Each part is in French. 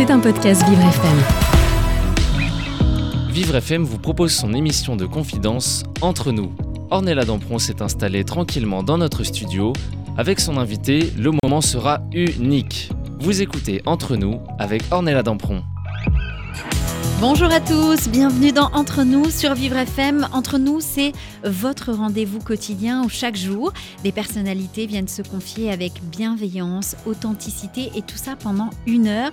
C'est un podcast Vivre FM. Vivre FM vous propose son émission de confidence Entre nous. Ornella Dampron s'est installée tranquillement dans notre studio. Avec son invité, le moment sera unique. Vous écoutez Entre nous avec Ornella Dampron. Bonjour à tous, bienvenue dans Entre nous sur Vivre FM. Entre nous, c'est votre rendez-vous quotidien où chaque jour, des personnalités viennent se confier avec bienveillance, authenticité et tout ça pendant une heure.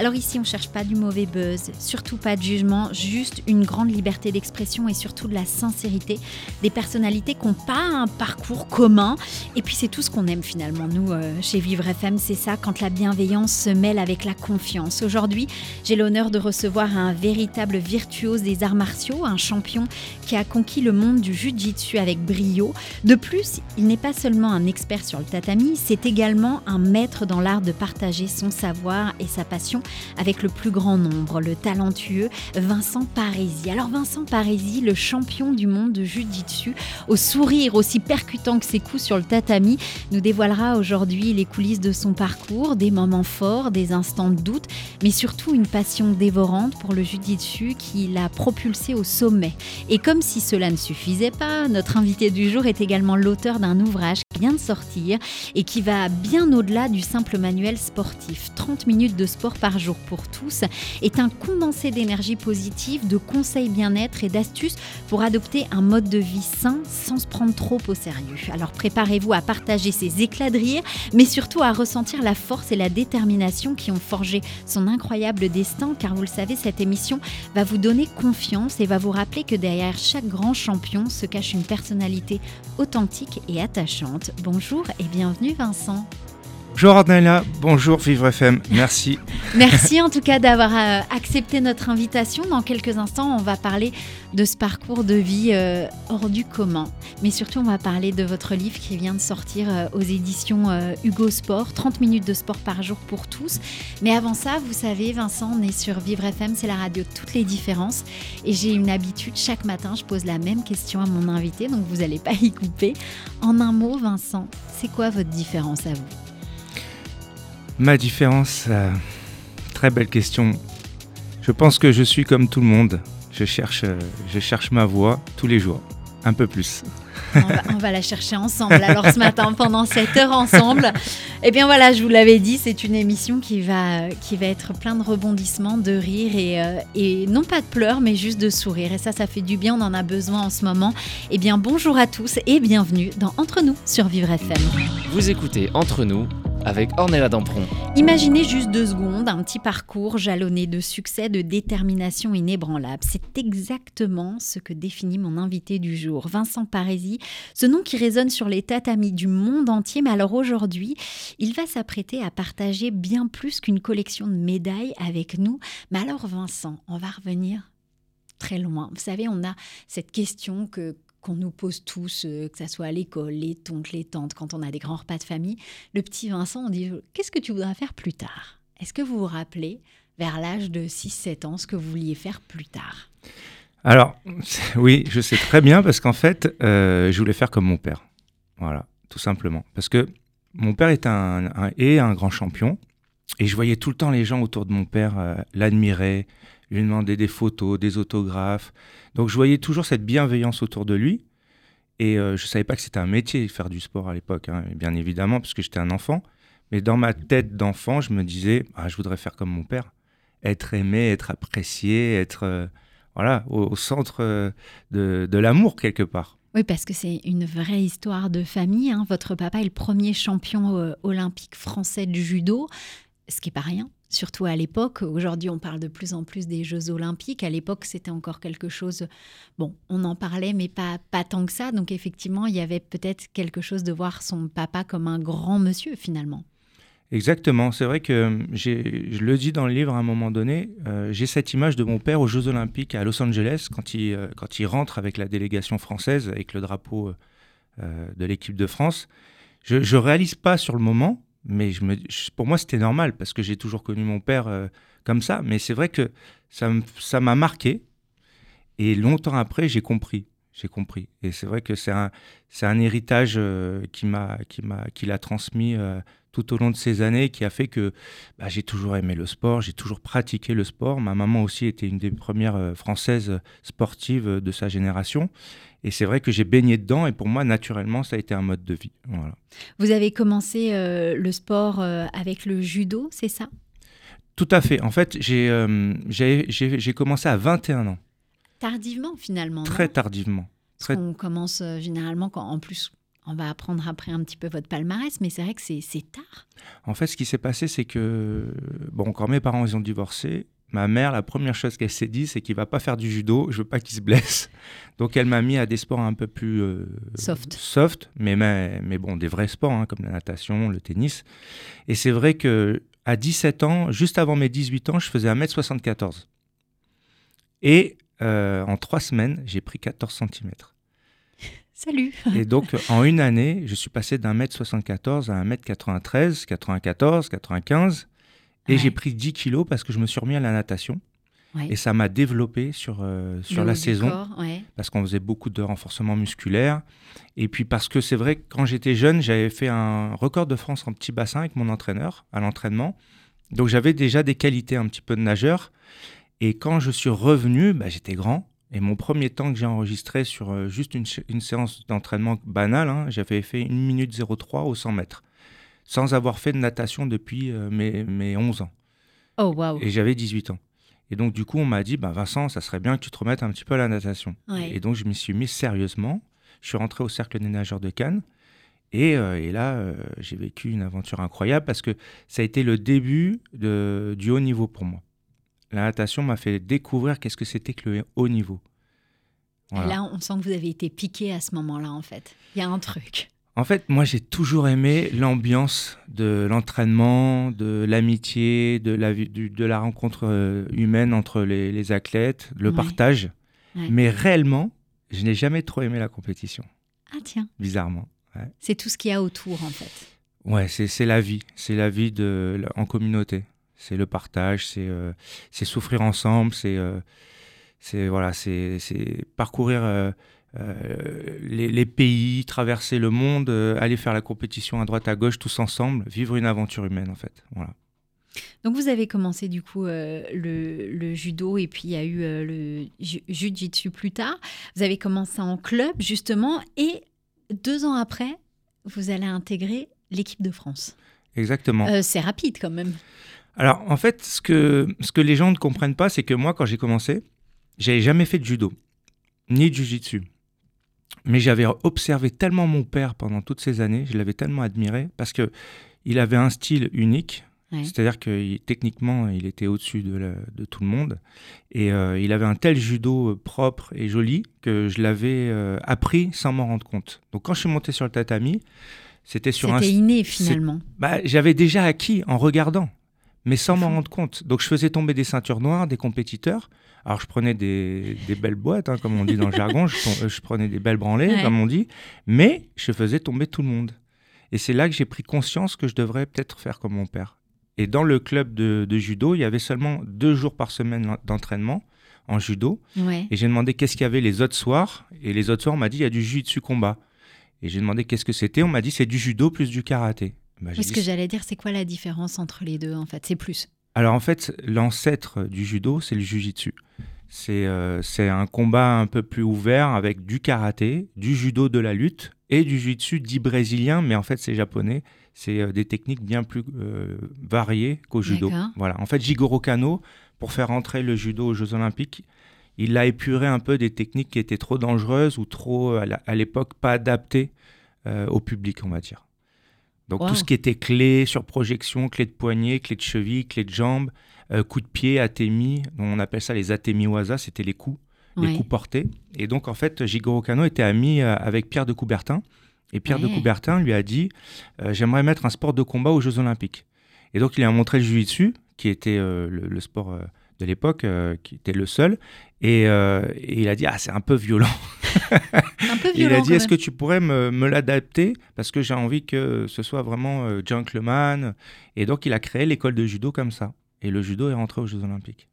Alors ici, on ne cherche pas du mauvais buzz, surtout pas de jugement, juste une grande liberté d'expression et surtout de la sincérité. Des personnalités qui n'ont pas un parcours commun. Et puis c'est tout ce qu'on aime finalement, nous, euh, chez Vivre FM, c'est ça, quand la bienveillance se mêle avec la confiance. Aujourd'hui, j'ai l'honneur de recevoir un véritable virtuose des arts martiaux, un champion qui a conquis le monde du jiu-jitsu avec brio. De plus, il n'est pas seulement un expert sur le tatami, c'est également un maître dans l'art de partager son savoir et sa passion avec le plus grand nombre, le talentueux Vincent Parisi. Alors Vincent Parisi, le champion du monde de Jiu-Jitsu, au sourire aussi percutant que ses coups sur le tatami, nous dévoilera aujourd'hui les coulisses de son parcours, des moments forts, des instants de doute, mais surtout une passion dévorante pour le Jiu-Jitsu qui l'a propulsé au sommet. Et comme si cela ne suffisait pas, notre invité du jour est également l'auteur d'un ouvrage qui vient de sortir et qui va bien au-delà du simple manuel sportif. 30 minutes de sport par jour pour tous est un condensé d'énergie positive, de conseils bien-être et d'astuces pour adopter un mode de vie sain sans se prendre trop au sérieux. Alors préparez-vous à partager ces éclats de rire, mais surtout à ressentir la force et la détermination qui ont forgé son incroyable destin, car vous le savez, cette émission va vous donner confiance et va vous rappeler que derrière chaque grand champion se cache une personnalité authentique et attachante. Bonjour et bienvenue Vincent. Bonjour bonjour Vivre FM, merci. merci en tout cas d'avoir euh, accepté notre invitation. Dans quelques instants, on va parler de ce parcours de vie euh, hors du commun. Mais surtout, on va parler de votre livre qui vient de sortir euh, aux éditions Hugo Sport, 30 minutes de sport par jour pour tous. Mais avant ça, vous savez, Vincent, on est sur Vivre FM, c'est la radio toutes les différences. Et j'ai une habitude, chaque matin, je pose la même question à mon invité, donc vous n'allez pas y couper. En un mot, Vincent, c'est quoi votre différence à vous? Ma différence, euh, très belle question. Je pense que je suis comme tout le monde. Je cherche, euh, je cherche ma voix tous les jours, un peu plus. On va, la chercher ensemble. Alors ce matin, pendant cette heure ensemble, eh bien voilà, je vous l'avais dit, c'est une émission qui va, qui va être plein de rebondissements, de rires et, euh, et, non pas de pleurs, mais juste de sourires. Et ça, ça fait du bien, on en a besoin en ce moment. Eh bien bonjour à tous et bienvenue dans Entre nous sur Vivre FM. Vous écoutez Entre nous avec Ornella Dampron. Imaginez juste deux secondes un petit parcours jalonné de succès, de détermination inébranlable. C'est exactement ce que définit mon invité du jour, Vincent Parisi, ce nom qui résonne sur les tatamis du monde entier. Mais alors aujourd'hui, il va s'apprêter à partager bien plus qu'une collection de médailles avec nous. Mais alors Vincent, on va revenir très loin. Vous savez, on a cette question que qu'on nous pose tous, euh, que ce soit à l'école, les tontes, les tantes, quand on a des grands repas de famille, le petit Vincent, on dit Qu'est-ce que tu voudrais faire plus tard? Est-ce que vous vous rappelez, vers l'âge de 6-7 ans, ce que vous vouliez faire plus tard? Alors, oui, je sais très bien, parce qu'en fait, euh, je voulais faire comme mon père. Voilà, tout simplement. Parce que mon père est un, un grand champion, et je voyais tout le temps les gens autour de mon père euh, l'admirer, lui demander des photos, des autographes. Donc je voyais toujours cette bienveillance autour de lui. Et euh, je ne savais pas que c'était un métier, faire du sport à l'époque, hein, bien évidemment, parce que j'étais un enfant. Mais dans ma tête d'enfant, je me disais, ah, je voudrais faire comme mon père. Être aimé, être apprécié, être euh, voilà, au, centre euh, de, de l'amour quelque part. Oui, parce que c'est une vraie histoire de famille. Hein. Votre papa est le premier champion olympique français du judo, ce qui n'est pas rien surtout à l'époque. Aujourd'hui, on parle de plus en plus des Jeux olympiques. À l'époque, c'était encore quelque chose, bon, on en parlait, mais pas, pas tant que ça. Donc effectivement, il y avait peut-être quelque chose de voir son papa comme un grand monsieur, finalement. Exactement, c'est vrai que je le dis dans le livre à un moment donné, euh, j'ai cette image de mon père aux Jeux Olympiques à Los Angeles quand il, euh, quand il rentre avec la délégation française, avec le drapeau euh, de l'équipe de France. Je ne réalise pas sur le moment, mais pour moi, c'était normal parce que j'ai toujours connu mon père euh, comme ça. Mais c'est vrai que ça m'a marqué. Et longtemps après, j'ai compris. J'ai compris. Et c'est vrai que c'est un, un héritage euh, qui m'a, qui m'a, qu'il a transmis euh, tout au long de ces années qui a fait que bah, j'ai toujours aimé le sport, j'ai toujours pratiqué le sport. Ma maman aussi était une des premières euh, françaises sportives de sa génération. Et c'est vrai que j'ai baigné dedans et pour moi, naturellement, ça a été un mode de vie. Voilà. Vous avez commencé euh, le sport euh, avec le judo, c'est ça? Tout à fait. En fait, j'ai commencé à 21 ans. Tardivement, finalement. Très tardivement. Très... On commence généralement quand, en plus, on va apprendre après un petit peu votre palmarès, mais c'est vrai que c'est tard. En fait, ce qui s'est passé, c'est que, bon, quand mes parents ils ont divorcé, ma mère, la première chose qu'elle s'est dit, c'est qu'il va pas faire du judo, je veux pas qu'il se blesse. Donc elle m'a mis à des sports un peu plus euh, soft, soft mais, mais, bon, des vrais sports, hein, comme la natation, le tennis. Et c'est vrai que à 17 ans, juste avant mes 18 ans, je faisais 1m74. Et euh, en trois semaines, j'ai pris 14 cm. Salut Et donc, en une année, je suis passé d'un mètre 74 à un mètre 93, 94, 95. Et j'ai pris 10 kilos parce que je me suis remis à la natation. Et ça m'a développé sur, euh, sur la saison. Parce qu'on faisait beaucoup de renforcement musculaire. Et puis parce que c'est vrai que quand j'étais jeune, j'avais fait un record de France en petit bassin avec mon entraîneur à l'entraînement. Donc j'avais déjà des qualités un petit peu de nageur. Et quand je suis revenu, bah, j'étais grand. Et mon premier temps que j'ai enregistré sur euh, juste une, séance d'entraînement banale, hein, j'avais fait 1 minute 03 au 100 mètres, sans avoir fait de natation depuis euh, mes, mes, 11 ans. Oh, wow. Et j'avais 18 ans. Et donc, du coup, on m'a dit, bah, Vincent, ça serait bien que tu te remettes un petit peu à la natation. Et donc, je m'y suis mis sérieusement. Je suis rentré au Cercle des nageurs de Cannes. Et, euh, et là, j'ai vécu une aventure incroyable parce que ça a été le début de, du haut niveau pour moi la natation m'a fait découvrir qu'est-ce que c'était que le haut niveau. Là, on sent que vous avez été piqué à ce moment-là, en fait. Il y a un truc. En fait, moi, j'ai toujours aimé l'ambiance de l'entraînement, de l'amitié, de la, de la rencontre euh, humaine entre les, athlètes, le partage. Mais réellement, je n'ai jamais trop aimé la compétition. Ah tiens. Bizarrement. C'est tout ce qu'il y a autour, en fait. Ouais, c'est la vie. C'est la vie de, en communauté c'est le partage, c'est euh, souffrir ensemble, c'est euh, voilà, c'est parcourir euh, les, les, pays, traverser le monde, aller faire la compétition à droite à gauche tous ensemble, vivre une aventure humaine en fait. Voilà. Donc vous avez commencé du coup le, le, judo et puis il y a eu le jiu-jitsu plus tard. Vous avez commencé en club justement et deux ans après, vous allez intégrer l'équipe de France. Exactement. c'est rapide quand même. Alors, en fait, ce que, ce que les gens ne comprennent pas, c'est que moi, quand j'ai commencé, j'avais jamais fait de judo, ni de jujitsu. Mais j'avais observé tellement mon père pendant toutes ces années, je l'avais tellement admiré, parce que il avait un style unique, c'est-à-dire que techniquement, il était au-dessus de, de, tout le monde. Et euh, il avait un tel judo euh, propre et joli que je l'avais euh, appris sans m'en rendre compte. Donc quand je suis monté sur le tatami, c'était sur un... C'était inné finalement. Bah, J'avais déjà acquis en regardant mais sans m'en rendre compte. Donc je faisais tomber des ceintures noires, des compétiteurs. Alors je prenais des, belles boîtes, hein, comme on dit dans le jargon, je, prenais des belles branlées, comme on dit, mais je faisais tomber tout le monde. Et c'est là que j'ai pris conscience que je devrais peut-être faire comme mon père. Et dans le club de, judo, il y avait seulement deux jours par semaine d'entraînement en judo. Et j'ai demandé qu'est-ce qu'il y avait les autres soirs. Et les autres soirs, on m'a dit il y a du jiu-jitsu combat. Et j'ai demandé qu'est-ce que c'était. On m'a dit c'est du judo plus du karaté. Bah, ce que j'allais dire, c'est quoi la différence entre les deux en fait? C'est plus. Alors en fait, l'ancêtre du judo, c'est le jujitsu. C'est euh, c'est un combat un peu plus ouvert avec du karaté, du judo de la lutte et du jiu-jitsu dit brésilien, mais en fait c'est japonais. C'est euh, des techniques bien plus euh, variées qu'au judo. Voilà. En fait, Jigoro Kano, pour faire entrer le judo aux Jeux Olympiques, il a épuré un peu des techniques qui étaient trop dangereuses ou trop, à l'époque, pas adaptées au public, on va dire. Donc tout ce qui était clé sur projection, clé de poignet, clé de cheville, clé de jambe, euh, coup de pied, atemi, on appelle ça les atemi-waza, c'était les coups, les coups portés. Et donc en fait, Jigoro Kano était ami euh, avec Pierre de Coubertin. Et Pierre de Coubertin lui a dit euh, J'aimerais mettre un sport de combat aux Jeux Olympiques. Et donc il a montré le jiu-jitsu, qui était le, sport de l'époque, qui était le seul. Et, et, il a dit Ah, c'est un peu violent. il a dit est-ce que tu pourrais me, me l'adapter? Parce que j'ai envie que ce soit vraiment euh, gentleman. Et donc il a créé l'école de judo comme ça. Et le judo est rentré aux Jeux Olympiques.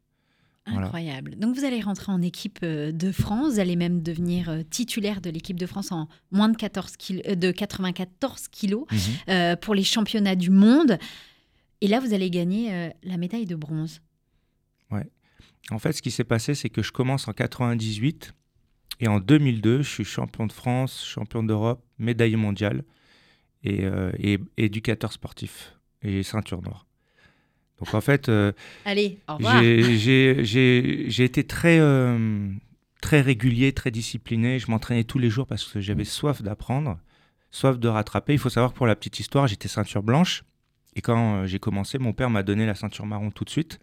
Incroyable. Donc vous allez rentrer en équipe euh, de France, vous allez même devenir euh, titulaire de l'équipe de France en moins de, 14 de 94 kilos mhm. pour les championnats du monde. Et là, vous allez gagner la médaille de bronze. Ouais. En fait, ce qui s'est passé, c'est que je commence en 98 et en 2002, je suis champion de France, champion d'Europe, médaille mondiale et, et éducateur sportif et ceinture noire. Donc en fait, euh, Allez, j'ai été très, euh, très régulier, très discipliné. Je m'entraînais tous les jours parce que j'avais soif d'apprendre, soif de rattraper. Il faut savoir que pour la petite histoire, j'étais ceinture blanche. Et quand euh, j'ai commencé, mon père m'a donné la ceinture marron tout de suite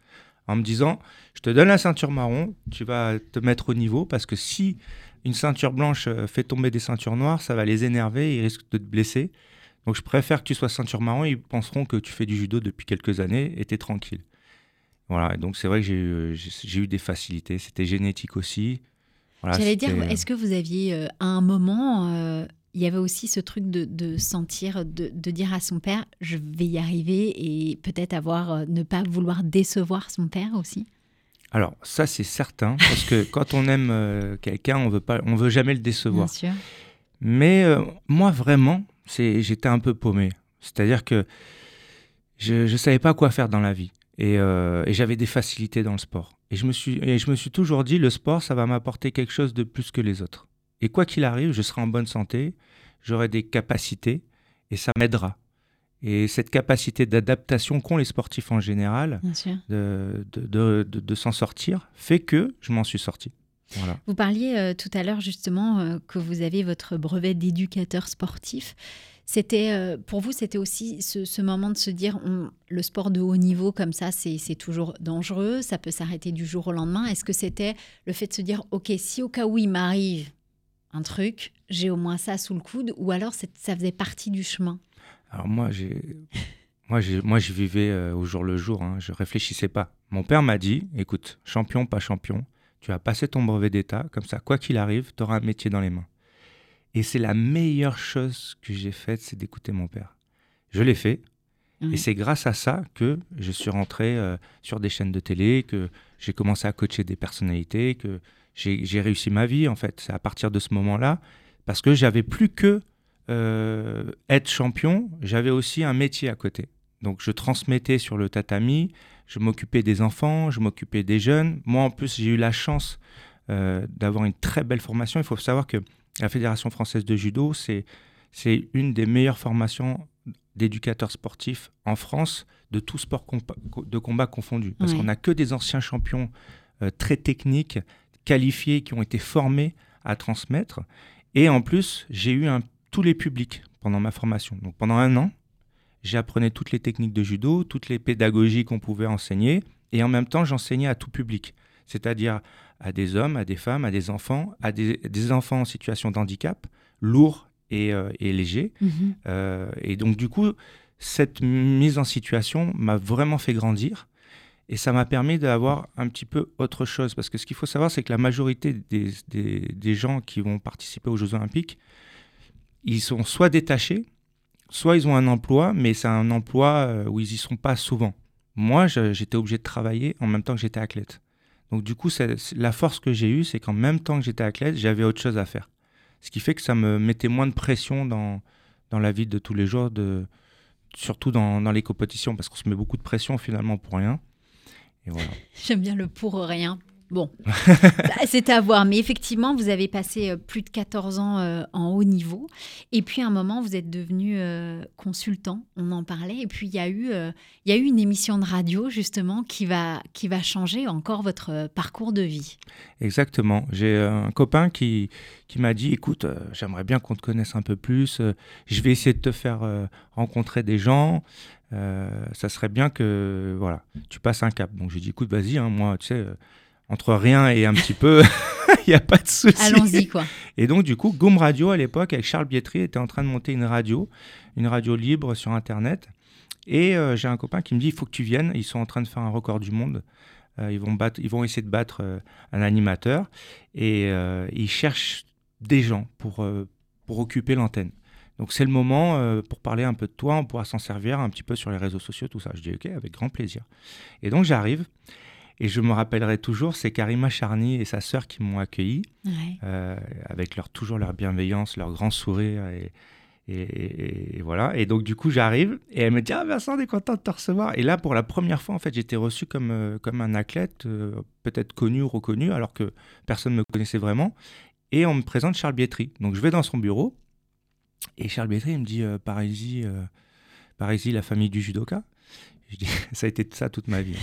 en me disant, je te donne la ceinture marron, tu vas te mettre au niveau parce que si une ceinture blanche fait tomber des ceintures noires, ça va les énerver et ils risquent de te blesser. Donc je préfère que tu sois ceinture marron, ils penseront que tu fais du judo depuis quelques années et tu es tranquille. Voilà, donc c'est vrai que j'ai eu des facilités, c'était génétique aussi. J'allais dire, euh, est-ce que vous aviez euh, à un moment, euh, il y avait aussi ce truc de, sentir, de, dire à son père, je vais y arriver et peut-être avoir, ne pas vouloir décevoir son père aussi alors ça c'est certain parce que quand on aime quelqu'un on veut pas on veut jamais le décevoir. Bien sûr. Mais moi vraiment j'étais un peu paumé. C'est-à-dire que je ne savais pas quoi faire dans la vie. Euh, et, j'avais des facilités dans le sport. Et je, me suis, et je me suis toujours dit, le sport, ça va m'apporter quelque chose de plus que les autres. Et quoi qu'il arrive, je serai en bonne santé, j'aurai des capacités, et ça m'aidera. Et cette capacité d'adaptation qu'ont les sportifs en général, de, de, de s'en sortir, fait que je m'en suis sorti. Vous parliez euh, tout à l'heure justement euh, que vous avez votre brevet d'éducateur sportif. C'était euh, pour vous, c'était aussi ce, moment de se dire le sport de haut niveau comme ça, c'est toujours dangereux, ça peut s'arrêter du jour au lendemain. Est-ce que c'était le fait de se dire ok, si au cas où il m'arrive un truc, j'ai au moins ça sous le coude, ou alors ça faisait partie du chemin Alors moi, j'ai moi, moi, je vivais au jour le jour, hein, je réfléchissais pas. Mon père m'a dit, écoute, champion, pas champion, tu vas passer ton brevet d'État, comme ça, quoi qu'il arrive, tu auras un métier dans les mains. Et c'est la meilleure chose que j'ai faite, c'est d'écouter mon père. Je l'ai fait. Et c'est grâce à ça que je suis rentré euh, sur des chaînes de télé, que j'ai commencé à coacher des personnalités, que j'ai réussi ma vie, en fait. C'est à partir de ce moment-là, parce que j'avais plus que euh, être champion, j'avais aussi un métier à côté. Donc je transmettais sur le tatami, je m'occupais des enfants, je m'occupais des jeunes. Moi, en plus, j'ai eu la chance euh, d'avoir une très belle formation. Il faut savoir que la Fédération française de judo, c'est une des meilleures formations d'éducateurs sportifs en France de tout sport de combat confondu. Parce qu'on n'a que des anciens champions euh, très techniques, qualifiés, qui ont été formés à transmettre. Et en plus, j'ai eu un, tous les publics pendant ma formation. Donc pendant un an, J'apprenais toutes les techniques de judo, toutes les pédagogies qu'on pouvait enseigner, et en même temps, j'enseignais à tout public, c'est-à-dire à des hommes, à des femmes, à des enfants, à des, enfants en situation de handicap, lourds et, euh, légers. Mhm. Euh, et donc, du coup, cette mise en situation m'a vraiment fait grandir. Et ça m'a permis d'avoir un petit peu autre chose. Parce que ce qu'il faut savoir, c'est que la majorité des, des, gens qui vont participer aux Jeux Olympiques, ils sont soit détachés, soit ils ont un emploi, mais c'est un emploi euh, où ils y sont pas souvent. Moi, j'étais obligé de travailler en même temps que j'étais athlète. Donc du coup, la force que j'ai eue, c'est qu'en même temps que j'étais athlète, j'avais autre chose à faire. Ce qui fait que ça me mettait moins de pression dans, dans la vie de tous les jours, de, surtout dans les compétitions, parce qu'on se met beaucoup de pression finalement pour rien. J'aime bien le pour rien. Bon, bah, c'est à voir. Mais effectivement, vous avez passé euh, plus de 14 ans euh, en haut niveau. Et puis, à un moment, vous êtes devenu euh, consultant. On en parlait. Et puis, il y, a eu, il y a eu une émission de radio, justement, qui va, qui va changer encore votre parcours de vie. Exactement. J'ai un copain qui, qui m'a dit, écoute, j'aimerais bien qu'on te connaisse un peu plus. je vais essayer de te faire rencontrer des gens. ça serait bien que voilà, tu passes un cap. Donc, j'ai dit, écoute, vas-y, hein, moi, tu sais entre rien et un petit peu, il n'y a pas de souci. Allons-y, quoi. Et donc, du coup, Goom Radio, à l'époque, avec Charles Bietri, était en train de monter une radio, une radio libre sur Internet. Et euh, j'ai un copain qui me dit, il faut que tu viennes. Ils sont en train de faire un record du monde. Euh, ils, vont battre, ils vont essayer de battre euh, un animateur. Et ils cherchent des gens pour, pour occuper l'antenne. Donc c'est le moment pour parler un peu de toi, on pourra s'en servir un petit peu sur les réseaux sociaux, tout ça. Je dis ok, avec grand plaisir. Et donc j'arrive. Et je me rappellerai toujours, c'est Karima Charny et sa sœur qui m'ont accueilli, euh, avec leur, toujours leur bienveillance, leur grand sourire. Et, et, voilà. Et donc, du coup, j'arrive et elle me dit Ah, Vincent, on est content de te recevoir. Et là, pour la première fois, en fait, j'étais reçu comme, euh, comme un athlète, euh, peut-être connu ou reconnu, alors que personne ne me connaissait vraiment. Et on me présente Charles Bietri. Donc, je vais dans son bureau et Charles Bietri, il me dit Parisie, Parisie, la famille du judoka. Je dis, ça a été ça toute ma vie.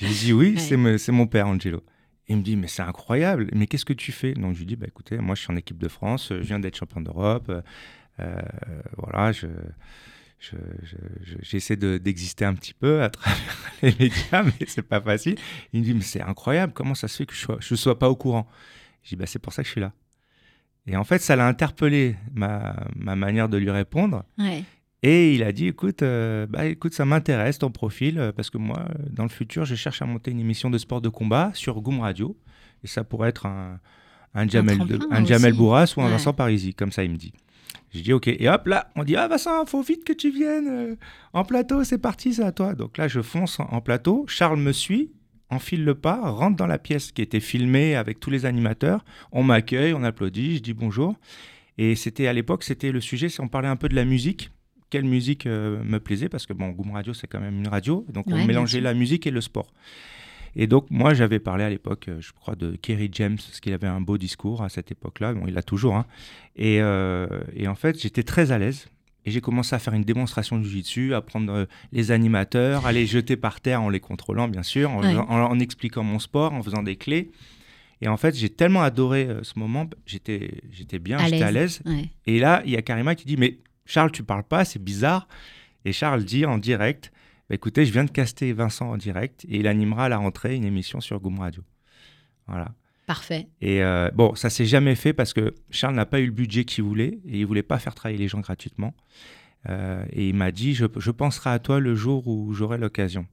je dis, oui, c'est mon père, Angelo. il me dit, mais c'est incroyable, mais qu'est-ce que tu fais? Donc je lui dis, bah, écoutez, moi je suis en équipe de France, je viens d'être champion d'Europe, euh, voilà, je, j'essaie d'exister un petit peu à travers les médias, mais c'est pas facile. Il me dit, mais c'est incroyable, comment ça se fait que je ne sois, pas au courant? Je dis, bah, c'est pour ça que je suis là. Et en fait, ça l'a interpellé, ma, ma, manière de lui répondre. Ouais. Et il a dit, écoute, euh, bah, écoute ça m'intéresse ton profil, euh, parce que moi, dans le futur, je cherche à monter une émission de sport de combat sur Goom Radio. Et ça pourrait être un, un Jamel, un, Jamel Bourras ou un Vincent Parisi, comme ça il me dit. Je dis ok, et hop là, on dit ah Vincent, faut vite que tu viennes euh, en plateau, c'est parti, c'est à toi. Donc là, je fonce en plateau, Charles me suit, enfile le pas, rentre dans la pièce qui était filmée avec tous les animateurs, on m'accueille, on applaudit, je dis bonjour. Et c'était à l'époque, c'était le sujet, on parlait un peu de la musique quelle musique euh, me plaisait, parce que bon, Goom Radio, c'est quand même une radio, donc on mélangeait la musique et le sport. Et donc, moi, j'avais parlé à l'époque, euh, je crois, de Kerry James, parce qu'il avait un beau discours à cette époque-là. Bon, il l'a toujours. Hein. Et, euh, et, en fait, j'étais très à l'aise. Et j'ai commencé à faire une démonstration du jiu-jitsu, à prendre les animateurs, à les jeter par terre en les contrôlant, bien sûr, en, en, expliquant mon sport, en faisant des clés. Et en fait, j'ai tellement adoré ce moment, j'étais bien, j'étais à l'aise. Et là, il y a Karima qui dit, mais Charles, tu parles pas, c'est bizarre. Et Charles dit en direct, bah, écoutez, je viens de caster Vincent en direct et il animera à la rentrée une émission sur Goom Radio. Voilà. Parfait. Et euh, bon, ça s'est jamais fait parce que Charles n'a pas eu le budget qu'il voulait et il voulait pas faire travailler les gens gratuitement. Euh, et il m'a dit, je, penserai à toi le jour où j'aurai l'occasion.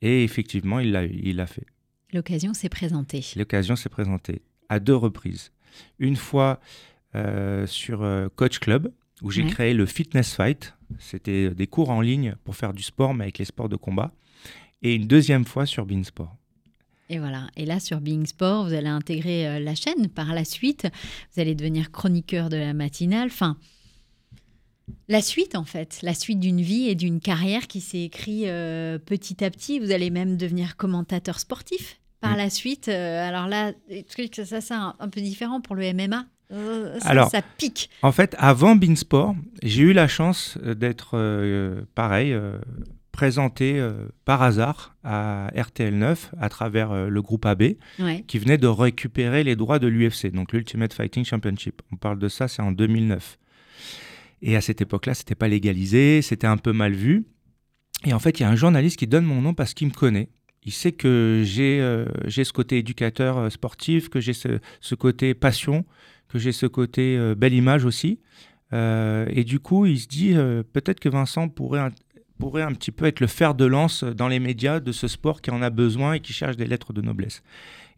Et effectivement, il l'a il l'a fait. L'occasion s'est présentée. L'occasion s'est présentée à deux reprises. Une fois euh, sur Coach Club, où j'ai créé le Fitness Fight. C'était des cours en ligne pour faire du sport, mais avec les sports de combat. Et une deuxième fois sur Beansport. Et voilà. Et là, sur Being Sport, vous allez intégrer euh, la chaîne par la suite. Vous allez devenir chroniqueur de la matinale. Enfin, la suite, en fait. La suite d'une vie et d'une carrière qui s'est écrite euh, petit à petit. Vous allez même devenir commentateur sportif par mm. la suite. Euh, alors là, ça, c'est un, un peu différent pour le MMA. Euh, Alors, ça pique. En fait, avant Beansport, j'ai eu la chance euh, d'être euh, pareil, présenté par hasard à RTL 9 à travers le groupe AB, qui venait de récupérer les droits de l'UFC, donc l'Ultimate Fighting Championship. On parle de ça, c'est en 2009. Et à cette époque-là, c'était pas légalisé, c'était un peu mal vu. Et en fait, il y a un journaliste qui donne mon nom parce qu'il me connaît. Il sait que j'ai ce côté éducateur sportif, que j'ai ce, ce, côté passion, que j'ai ce côté euh, belle image aussi. Euh, et du coup, il se dit euh, peut-être que Vincent pourrait un, pourrait un petit peu être le fer de lance dans les médias de ce sport qui en a besoin et qui cherche des lettres de noblesse.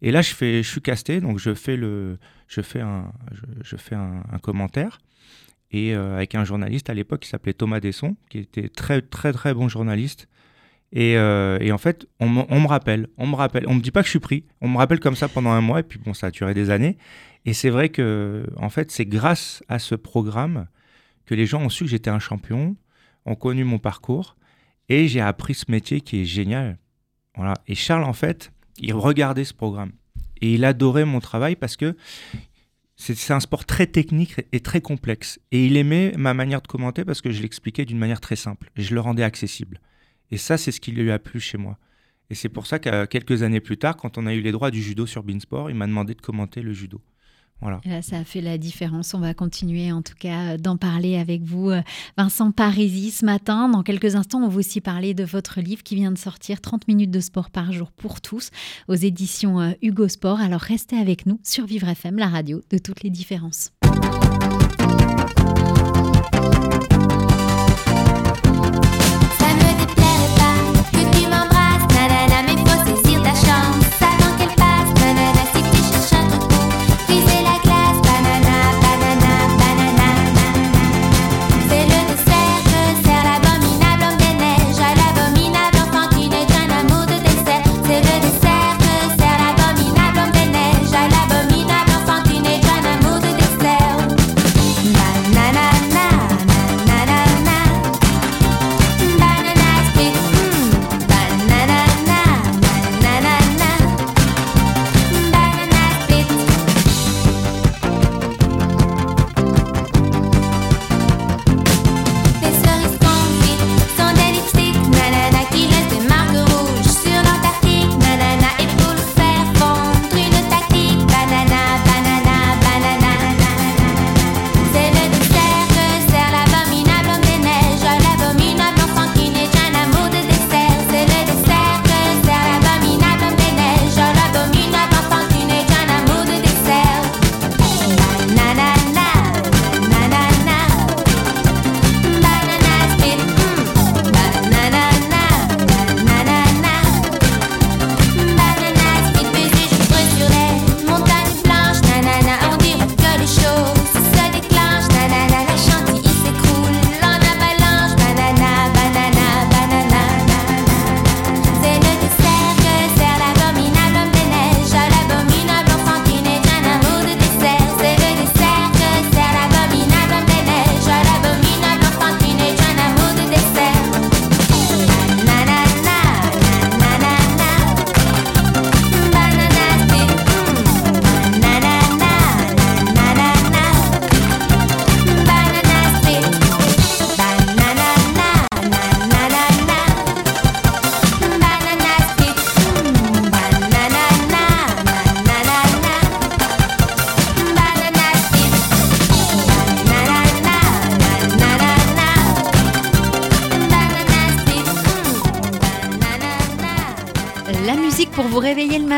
Et là, je, fais, je suis casté, donc je fais, le, je fais, un, je, fais un, commentaire. Et avec un journaliste à l'époque qui s'appelait Thomas Desson, qui était très, très, très bon journaliste. Et, et en fait, on, on, me rappelle, on me rappelle, on me dit pas que je suis pris, on me rappelle comme ça pendant un mois, et puis bon, ça a duré des années. Et c'est vrai que, en fait, c'est grâce à ce programme que les gens ont su que j'étais un champion, ont connu mon parcours, et j'ai appris ce métier qui est génial. Voilà. Et Charles, en fait, il regardait ce programme. Et il adorait mon travail parce que c'est un sport très technique et très complexe. Et il aimait ma manière de commenter parce que je l'expliquais d'une manière très simple. Je le rendais accessible. Et ça, c'est ce qui lui a plu chez moi. Et c'est pour ça que quelques années plus tard, quand on a eu les droits du judo sur Beansport, il m'a demandé de commenter le judo. Là, ça a fait la différence. On va continuer en tout cas euh, d'en parler avec vous, euh, Vincent Parisi, ce matin. Dans quelques instants, on va aussi parler de votre livre qui vient de sortir, 30 minutes de sport par jour pour tous, aux éditions euh, Hugo Sport. Alors restez avec nous sur Vivre FM, la radio de toutes les différences.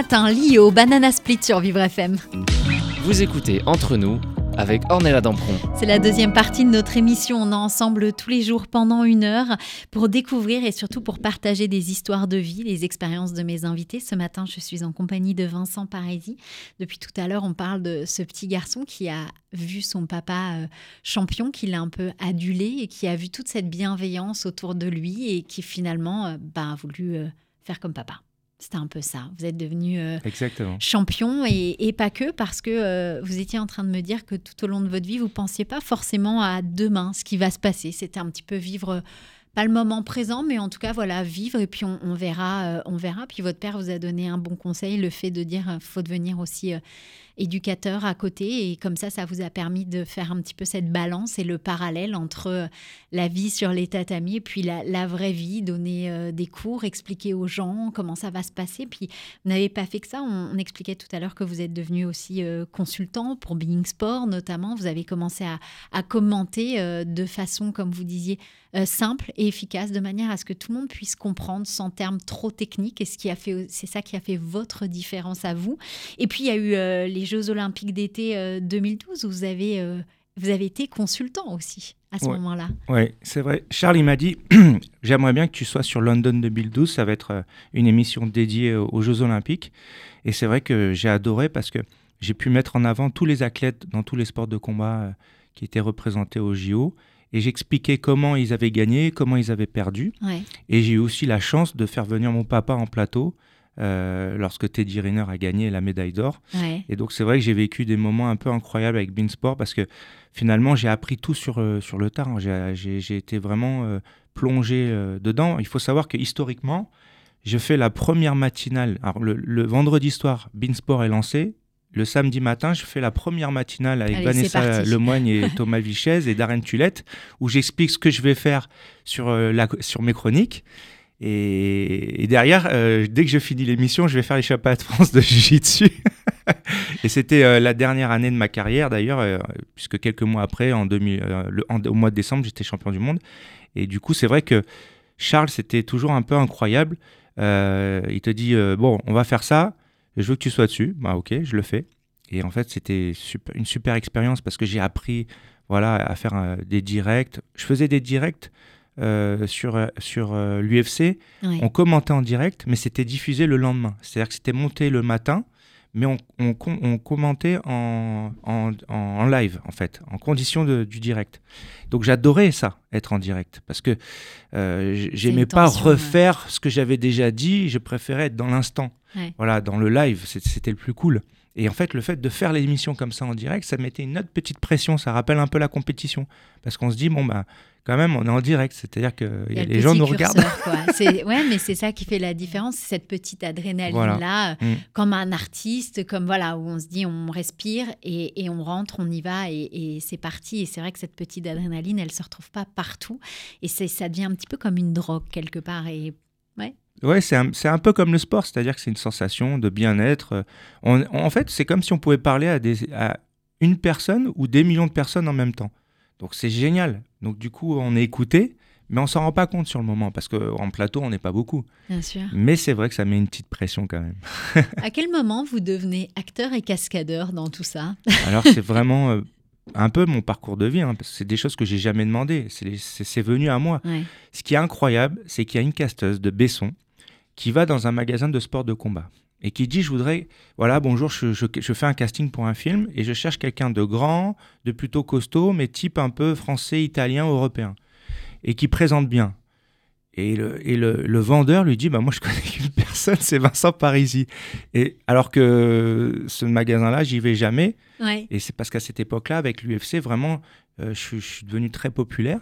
Matin. Lio, Banana Split sur Vivre FM. Vous écoutez Entre nous avec Ornella Dampron. C'est la deuxième partie de notre émission. On est ensemble tous les jours pendant une heure pour découvrir et surtout pour partager des histoires de vie, les expériences de mes invités. Ce matin, je suis en compagnie de Vincent Parisi. Depuis tout à l'heure, on parle de ce petit garçon qui a vu son papa euh, champion, qui l'a un peu adulé et qui a vu toute cette bienveillance autour de lui et qui finalement euh, bah, a voulu euh, faire comme papa. C'était un peu ça. Vous êtes devenu euh, champion et, pas que parce que euh, vous étiez en train de me dire que tout au long de votre vie, vous pensiez pas forcément à demain, ce qui va se passer. C'était un petit peu vivre pas le moment présent, mais en tout cas, voilà, vivre et puis on, verra, euh, on verra. Puis votre père vous a donné un bon conseil, le fait de dire faut devenir aussi éducateur à côté. Et comme ça, ça vous a permis de faire un petit peu cette balance et le parallèle entre euh, la vie sur les tatamis et puis la, vraie vie, donner euh, des cours, expliquer aux gens comment ça va se passer. Puis vous n'avez pas fait que ça. On, expliquait tout à l'heure que vous êtes devenu aussi euh, consultant pour Being Sport notamment. Vous avez commencé à, à commenter de façon, comme vous disiez, simple et efficace, de manière à ce que tout le monde puisse comprendre sans termes trop techniques. Et ce c'est ça qui a fait votre différence à vous. Et puis il y a eu les Jeux Olympiques d'été 2012 euh, où vous avez, euh, vous avez été consultant aussi à ce moment-là. Oui, c'est vrai. Charles, il m'a dit J'aimerais bien que tu sois sur London 2012. Ça va être euh, une émission dédiée aux Jeux Olympiques. Et c'est vrai que j'ai adoré parce que j'ai pu mettre en avant tous les athlètes dans tous les sports de combat qui étaient représentés au JO. Et j'expliquais comment ils avaient gagné, comment ils avaient perdu. Et j'ai eu aussi la chance de faire venir mon papa en plateau euh, lorsque Teddy Riner a gagné la médaille d'or. Et donc c'est vrai que j'ai vécu des moments un peu incroyables avec Beansport parce que finalement j'ai appris tout sur, euh, sur le tard. J'ai été vraiment euh, plongé dedans. Il faut savoir que historiquement, je fais la première matinale. Alors le, vendredi soir, Beansport est lancé. Le samedi matin, je fais la première matinale avec Vanessa Lemoigne et Thomas Vichez et Darren Tulette, où j'explique ce que je vais faire sur, la, sur mes chroniques. Et, derrière, euh, dès que je finis l'émission, je vais faire chapeaux de France de Jiu-Jitsu. et c'était euh, la dernière année de ma carrière d'ailleurs, euh, puisque quelques mois après, en 2000, le, au mois de décembre, j'étais champion du monde. Et du coup, c'est vrai que Charles, c'était toujours un peu incroyable. il te dit, bon, on va faire ça, je veux que tu sois dessus. Bah ok, je le fais. Et en fait, c'était une super expérience parce que j'ai appris voilà, à faire des directs. Je faisais des directs euh, sur, sur euh, l'UFC, on commentait en direct, mais c'était diffusé le lendemain. C'est-à-dire que c'était monté le matin, mais on, on, commentait en, en, en, live, en fait, en condition de, du direct. Donc j'adorais ça, être en direct, parce que euh, j'aimais pas refaire ce que j'avais déjà dit, je préférais être dans l'instant. Voilà, dans le live, c'était le plus cool. Et en fait, le fait de faire l'émission comme ça en direct, ça mettait une autre petite pression. Ça rappelle un peu la compétition. Parce qu'on se dit, bon, bah, quand même, on est en direct. C'est-à-dire que les gens nous regardent. ouais, mais c'est ça qui fait la différence. C'est cette petite adrénaline-là, mm. comme un artiste, comme voilà, où on se dit, on respire et, et on rentre, on y va et, et c'est parti. Et c'est vrai que cette petite adrénaline, elle se retrouve pas partout. Et ça devient un petit peu comme une drogue quelque part. Et ouais. Ouais, c'est un, un, peu comme le sport, c'est-à-dire que c'est une sensation de bien-être. en fait, c'est comme si on pouvait parler à, des, à une personne ou des millions de personnes en même temps. Donc c'est génial. Donc du coup, on est écouté, mais on s'en rend pas compte sur le moment parce qu'en plateau, on n'est pas beaucoup. Bien sûr. Mais c'est vrai que ça met une petite pression quand même. à quel moment vous devenez acteur et cascadeur dans tout ça? Alors c'est vraiment euh, un peu mon parcours de vie, hein, parce que c'est des choses que j'ai jamais demandé. C'est venu à moi. Ce qui est incroyable, c'est qu'il y a une casteuse de Besson qui va dans un magasin de sport de combat et qui dit je voudrais voilà bonjour je, je, fais un casting pour un film et je cherche quelqu'un de grand de plutôt costaud mais type un peu français italien européen et qui présente bien. Et le, et le, le vendeur lui dit bah moi je connais une personne c'est Vincent Parisi. Et alors que ce magasin là j'y vais jamais. Et c'est parce qu'à cette époque là avec l'UFC vraiment euh, je, je suis devenu très populaire.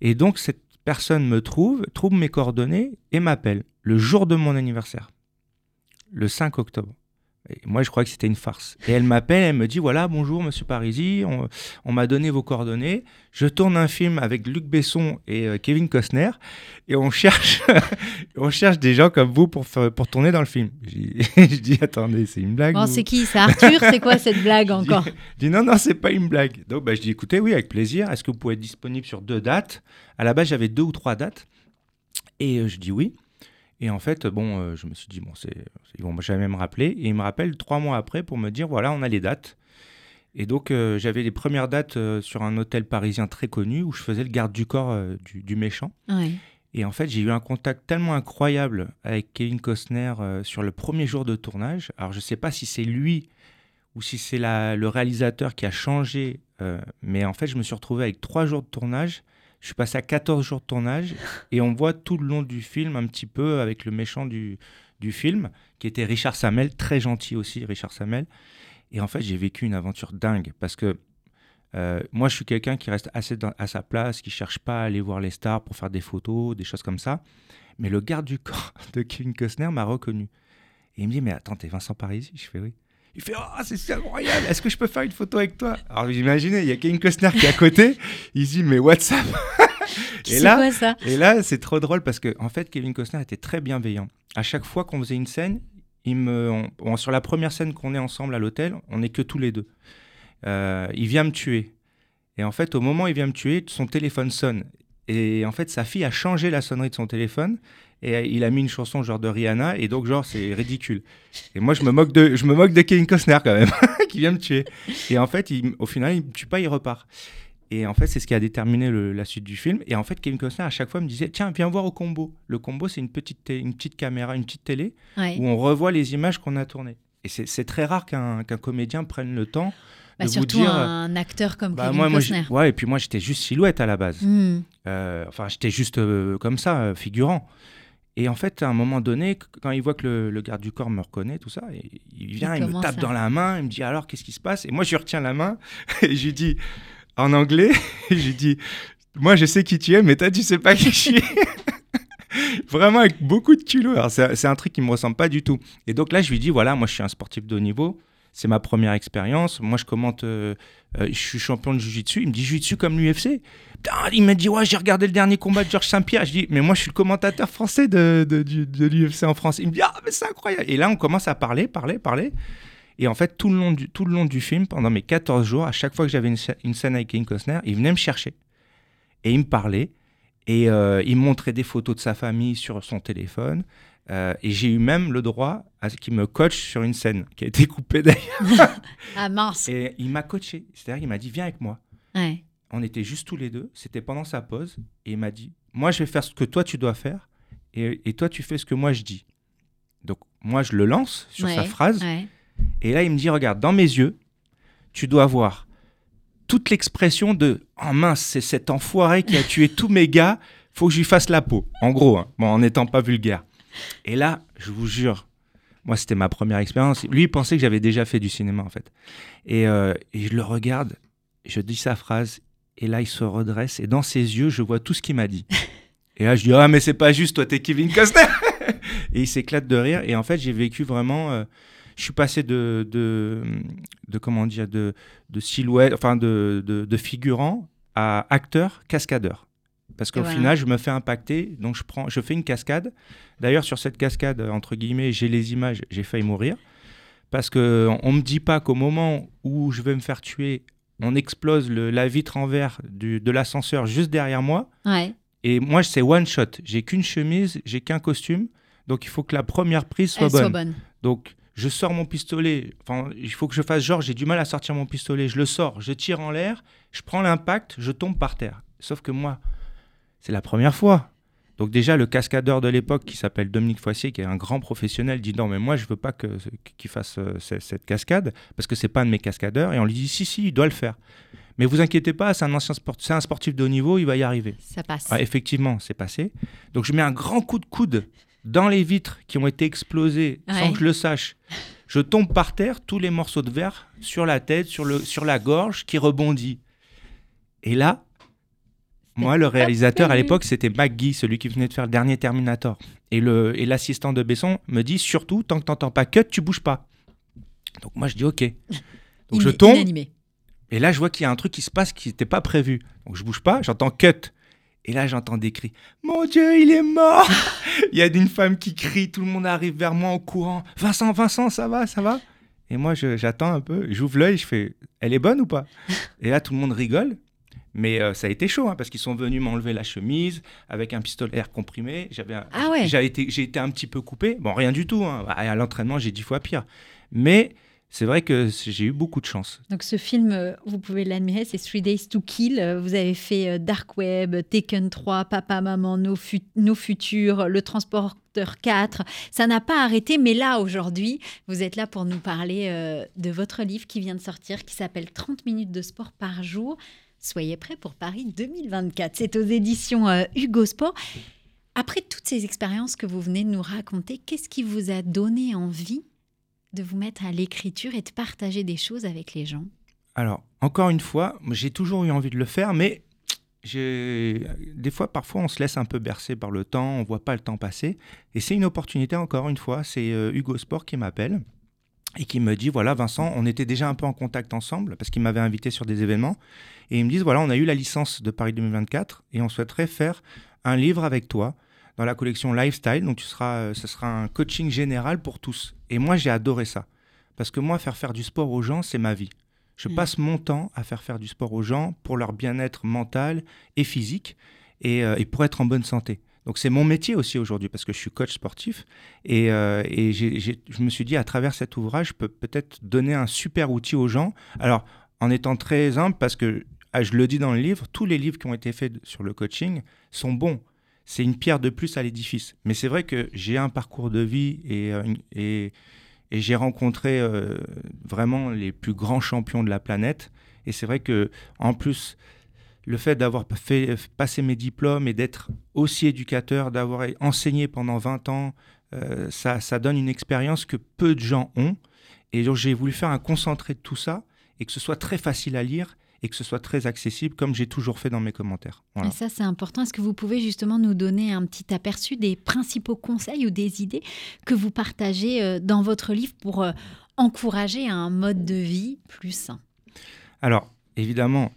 Et donc cette personne me trouve trouve mes coordonnées et m'appelle le jour de mon anniversaire, le 5 octobre. Et moi, je crois que c'était une farce. Et elle m'appelle, elle me dit voilà, bonjour, monsieur Parisi, on, m'a donné vos coordonnées. Je tourne un film avec Luc Besson et euh, Kevin Costner, et on cherche, on cherche des gens comme vous pour, pour tourner dans le film. Je dis attendez, c'est une blague. Bon, c'est qui C'est Arthur C'est quoi cette blague encore? Je dis non, non, c'est pas une blague. Donc, bah, je dis écoutez, oui, avec plaisir. Est-ce que vous pouvez être disponible sur deux dates? À la base, j'avais deux ou trois dates. Et euh, je dis oui. Et en fait, bon, euh, je me suis dit, bon, c'est, ils vont jamais me rappeler. Et ils me rappellent trois mois après pour me dire, voilà, on a les dates. Et donc, euh, j'avais les premières dates euh, sur un hôtel parisien très connu où je faisais le garde du corps du, du méchant. Ouais. Et en fait, j'ai eu un contact tellement incroyable avec Kevin Costner sur le premier jour de tournage. Alors, je ne sais pas si c'est lui ou si c'est le réalisateur qui a changé, mais en fait, je me suis retrouvé avec trois jours de tournage. Je suis passé à 14 jours de tournage et on voit tout le long du film un petit peu avec le méchant du, du film, qui était Richard Samel, très gentil aussi, Richard Samel. Et en fait, j'ai vécu une aventure dingue parce que euh, moi, je suis quelqu'un qui reste assez à sa place, qui cherche pas à aller voir les stars pour faire des photos, des choses comme ça. Mais le garde du corps de Kevin Costner m'a reconnu. Et il me dit, mais attends, t'es Vincent Parisi Je fais oui. Il fait, oh, c'est incroyable, est-ce que je peux faire une photo avec toi? Alors, vous imaginez, il y a Kevin Costner qui est à côté, il se dit, mais WhatsApp Et C'est là, quoi ça? et là, c'est trop drôle parce que, en fait, Kevin Costner était très bienveillant. À chaque fois qu'on faisait une scène, il me, on- on- sur la première scène qu'on est ensemble à l'hôtel, on n'est que tous les deux. Euh, il vient me tuer. Et en fait, au moment où il vient me tuer, son téléphone sonne. Et en fait, sa fille a changé la sonnerie de son téléphone et il a mis une chanson genre de Rihanna et donc genre c'est ridicule. Et moi je me moque de je me moque de Kevin Costner quand même qui vient me tuer. Et en fait, il- au final, il me tue pas, il repart. Et en fait, c'est ce qui a déterminé le- la suite du film. Et en fait, Kevin Costner à chaque fois me disait tiens viens voir au combo. Le combo c'est une petite une petite caméra, une petite télé Ouais. où on revoit les images qu'on a tournées. Et c'est c'est très rare qu'un qu'un comédien prenne le temps Bah, de vous surtout dire. un acteur comme Bah, Kevin moi, Costner. ouais, et puis moi j'étais juste silhouette à la base. Hmm. Euh, enfin, j'étais juste euh, comme ça, euh, figurant. Et en fait, à un moment donné, qu- quand il voit que le, le garde du corps me reconnaît, tout ça, et il vient, Il il, me tape dans la main, il me dit alors, qu'est-ce qui se passe? Et moi, je lui retiens la main et je lui dis en anglais, je lui dis, moi, je sais qui tu es, mais toi, tu sais pas qui je suis. Vraiment avec beaucoup de culot. Alors, c'est c'est un truc qui me ressemble pas du tout. Et donc là, je lui dis voilà, moi, je suis un sportif de haut niveau. C'est ma première expérience. Moi, je commente. euh, euh, je suis champion de Jiu-Jitsu. Il me dit Jiu-Jitsu comme l'UFC. Putain, il m'a dit ouais, j'ai regardé le dernier combat de Georges Saint-Pierre. Je dis mais moi, je suis le commentateur français de, l'UFC en France. Il me dit ah, mais c'est incroyable. Et là, on commence à parler, parler, parler. Et en fait, tout le long du, tout le long du film, pendant mes 14 jours, à chaque fois que j'avais une, sc- une scène avec Kevin Costner, il venait me chercher. Et il me parlait. Et euh, il montrait des photos de sa famille sur son téléphone. Euh, et j'ai eu même le droit à ce qu'il me coach sur une scène qui a été coupée d'ailleurs. Ah mince. Et il m'a coaché. C'est-à-dire qu'il m'a dit Viens avec moi. Ouais. On était juste tous les deux. C'était pendant sa pause. Et il m'a dit Moi, je vais faire ce que toi, tu dois faire. Et, et toi, tu fais ce que moi, je dis. Donc, moi, je le lance sur sa phrase. ouais. Et là, il me dit Regarde, dans mes yeux, tu dois voir toute l'expression de Oh mince, c'est cet enfoiré qui a tué tous mes gars. Faut que je lui fasse la peau. En gros, hein. bon, en n'étant pas vulgaire. Et là, je vous jure, moi, c'était ma première expérience. Lui, il pensait que j'avais déjà fait du cinéma, en fait. Et, euh, et je le regarde, je dis sa phrase, et là, il se redresse, et dans ses yeux, je vois tout ce qu'il m'a dit. Et là, je dis, ah, mais c'est pas juste, toi, t'es Kevin Costner. et il s'éclate de rire. Et en fait, j'ai vécu vraiment. euh, je suis passé de, de, de comment dire, de, de silhouette, enfin, de, de, de figurant à acteur, cascadeur. Parce qu'au voilà. final, je me fais impacter, donc je, prends, je fais une cascade. D'ailleurs, sur cette cascade, entre guillemets, j'ai les images, j'ai failli mourir. Parce qu'on ne me dit pas qu'au moment où je vais me faire tuer, on explose le- la vitre en verre du- de l'ascenseur juste derrière moi. Ouais. Et moi, c'est one shot. J'ai qu'une chemise, j'ai qu'un costume. Donc, il faut que la première prise soit bonne. soit bonne. Donc, je sors mon pistolet. Enfin, il faut que je fasse genre, j'ai du mal à sortir mon pistolet. Je le sors, je tire en l'air, je prends l'impact, je tombe par terre. Sauf que moi, c'est la première fois. Donc déjà, le cascadeur de l'époque, qui s'appelle Dominique Foissier, qui est un grand professionnel, dit non, mais moi, je veux pas que qu'il fasse euh, ce- cette cascade, parce que c'est pas un de mes cascadeurs. Et on lui dit, si, si, il doit le faire. Mais vous inquiétez pas, c'est un ancien sport, c'est un sportif de haut niveau, il va y arriver. Ça passe. Ah, effectivement, c'est passé. Donc je mets un grand coup de coude dans les vitres qui ont été explosées sans que je le sache. Je tombe par terre, tous les morceaux de verre sur la tête, sur, le, sur la gorge, qui rebondit. Et là, moi, le réalisateur à l'époque, c'était McGee, celui qui venait de faire le dernier Terminator. Et le et l'assistant de Besson me dit surtout, tant que t'entends pas cut, tu bouges pas. Donc moi, je dis OK. Donc je tombe, Inanimé. et là, je vois qu'il y a un truc qui se passe qui n'était pas prévu. Donc, je bouge pas, j'entends cut. Et là, j'entends des cris. Mon Dieu, il est mort Il y a une femme qui crie, tout le monde arrive vers moi en courant. Vincent, Vincent, ça va, ça va? Et moi, je- j'attends un peu, j'ouvre l'œil, je fais Elle est bonne ou pas? Et là, tout le monde rigole. Mais euh, ça a été chaud, hein, parce qu'ils sont venus m'enlever la chemise avec un pistolet air comprimé. J'avais, ah ouais. j'ai été, j'ai été un petit peu coupé. Bon, rien du tout. Hein. À l'entraînement, j'ai dix fois pire. Mais c'est vrai que j'ai eu beaucoup de chance. Donc ce film, euh, vous pouvez l'admirer, c'est Three Days to Kill. Euh, vous avez fait Dark Web, Taken 3, Papa, Maman, Nos, Nos Futurs, Le Transporteur 4. Ça n'a pas arrêté, mais là, aujourd'hui, vous êtes là pour nous parler de votre livre qui vient de sortir, qui s'appelle 30 minutes de sport par jour. Soyez prêts pour Paris 2024. C'est aux éditions euh, Hugo Sport. Après toutes ces expériences que vous venez de nous raconter, qu'est-ce qui vous a donné envie de vous mettre à l'écriture et de partager des choses avec les gens? Alors, encore une fois, j'ai toujours eu envie de le faire, mais des fois, parfois, on se laisse un peu bercer par le temps, on voit pas le temps passer. Et c'est une opportunité, encore une fois, c'est euh, Hugo Sport qui m'appelle et qui me dit voilà Vincent, on était déjà un peu en contact ensemble parce qu'il m'avait invité sur des événements et ils me disent voilà on a eu la licence de Paris 2024 et on souhaiterait faire un livre avec toi dans la collection Lifestyle donc tu seras euh, ce sera un coaching général pour tous. Et moi j'ai adoré ça parce que moi faire faire du sport aux gens c'est ma vie. Je mm. passe mon temps à faire faire du sport aux gens pour leur bien-être mental et physique et, euh, et pour être en bonne santé donc c'est mon métier aussi aujourd'hui parce que je suis coach sportif et, euh, et je me suis dit à travers cet ouvrage, je peux peut-être donner un super outil aux gens. Alors en étant très humble parce que ah, je le dis dans le livre, tous les livres qui ont été faits sur le coaching sont bons. C'est une pierre de plus à l'édifice. Mais c'est vrai que j'ai un parcours de vie et, euh, et, j'ai rencontré euh, vraiment les plus grands champions de la planète. Et c'est vrai que en plus, le fait d'avoir fait passer mes diplômes et d'être aussi éducateur, d'avoir enseigné pendant 20 ans, euh, ça, ça, donne une expérience que peu de gens ont. Et donc j'ai voulu faire un concentré de tout ça et que ce soit très facile à lire et que ce soit très accessible comme j'ai toujours fait dans mes commentaires. Et ça c'est important. Est-ce que vous pouvez justement nous donner un petit aperçu des principaux conseils ou des idées que vous partagez euh, dans votre livre pour euh, encourager un mode de vie plus sain? Alors évidemment,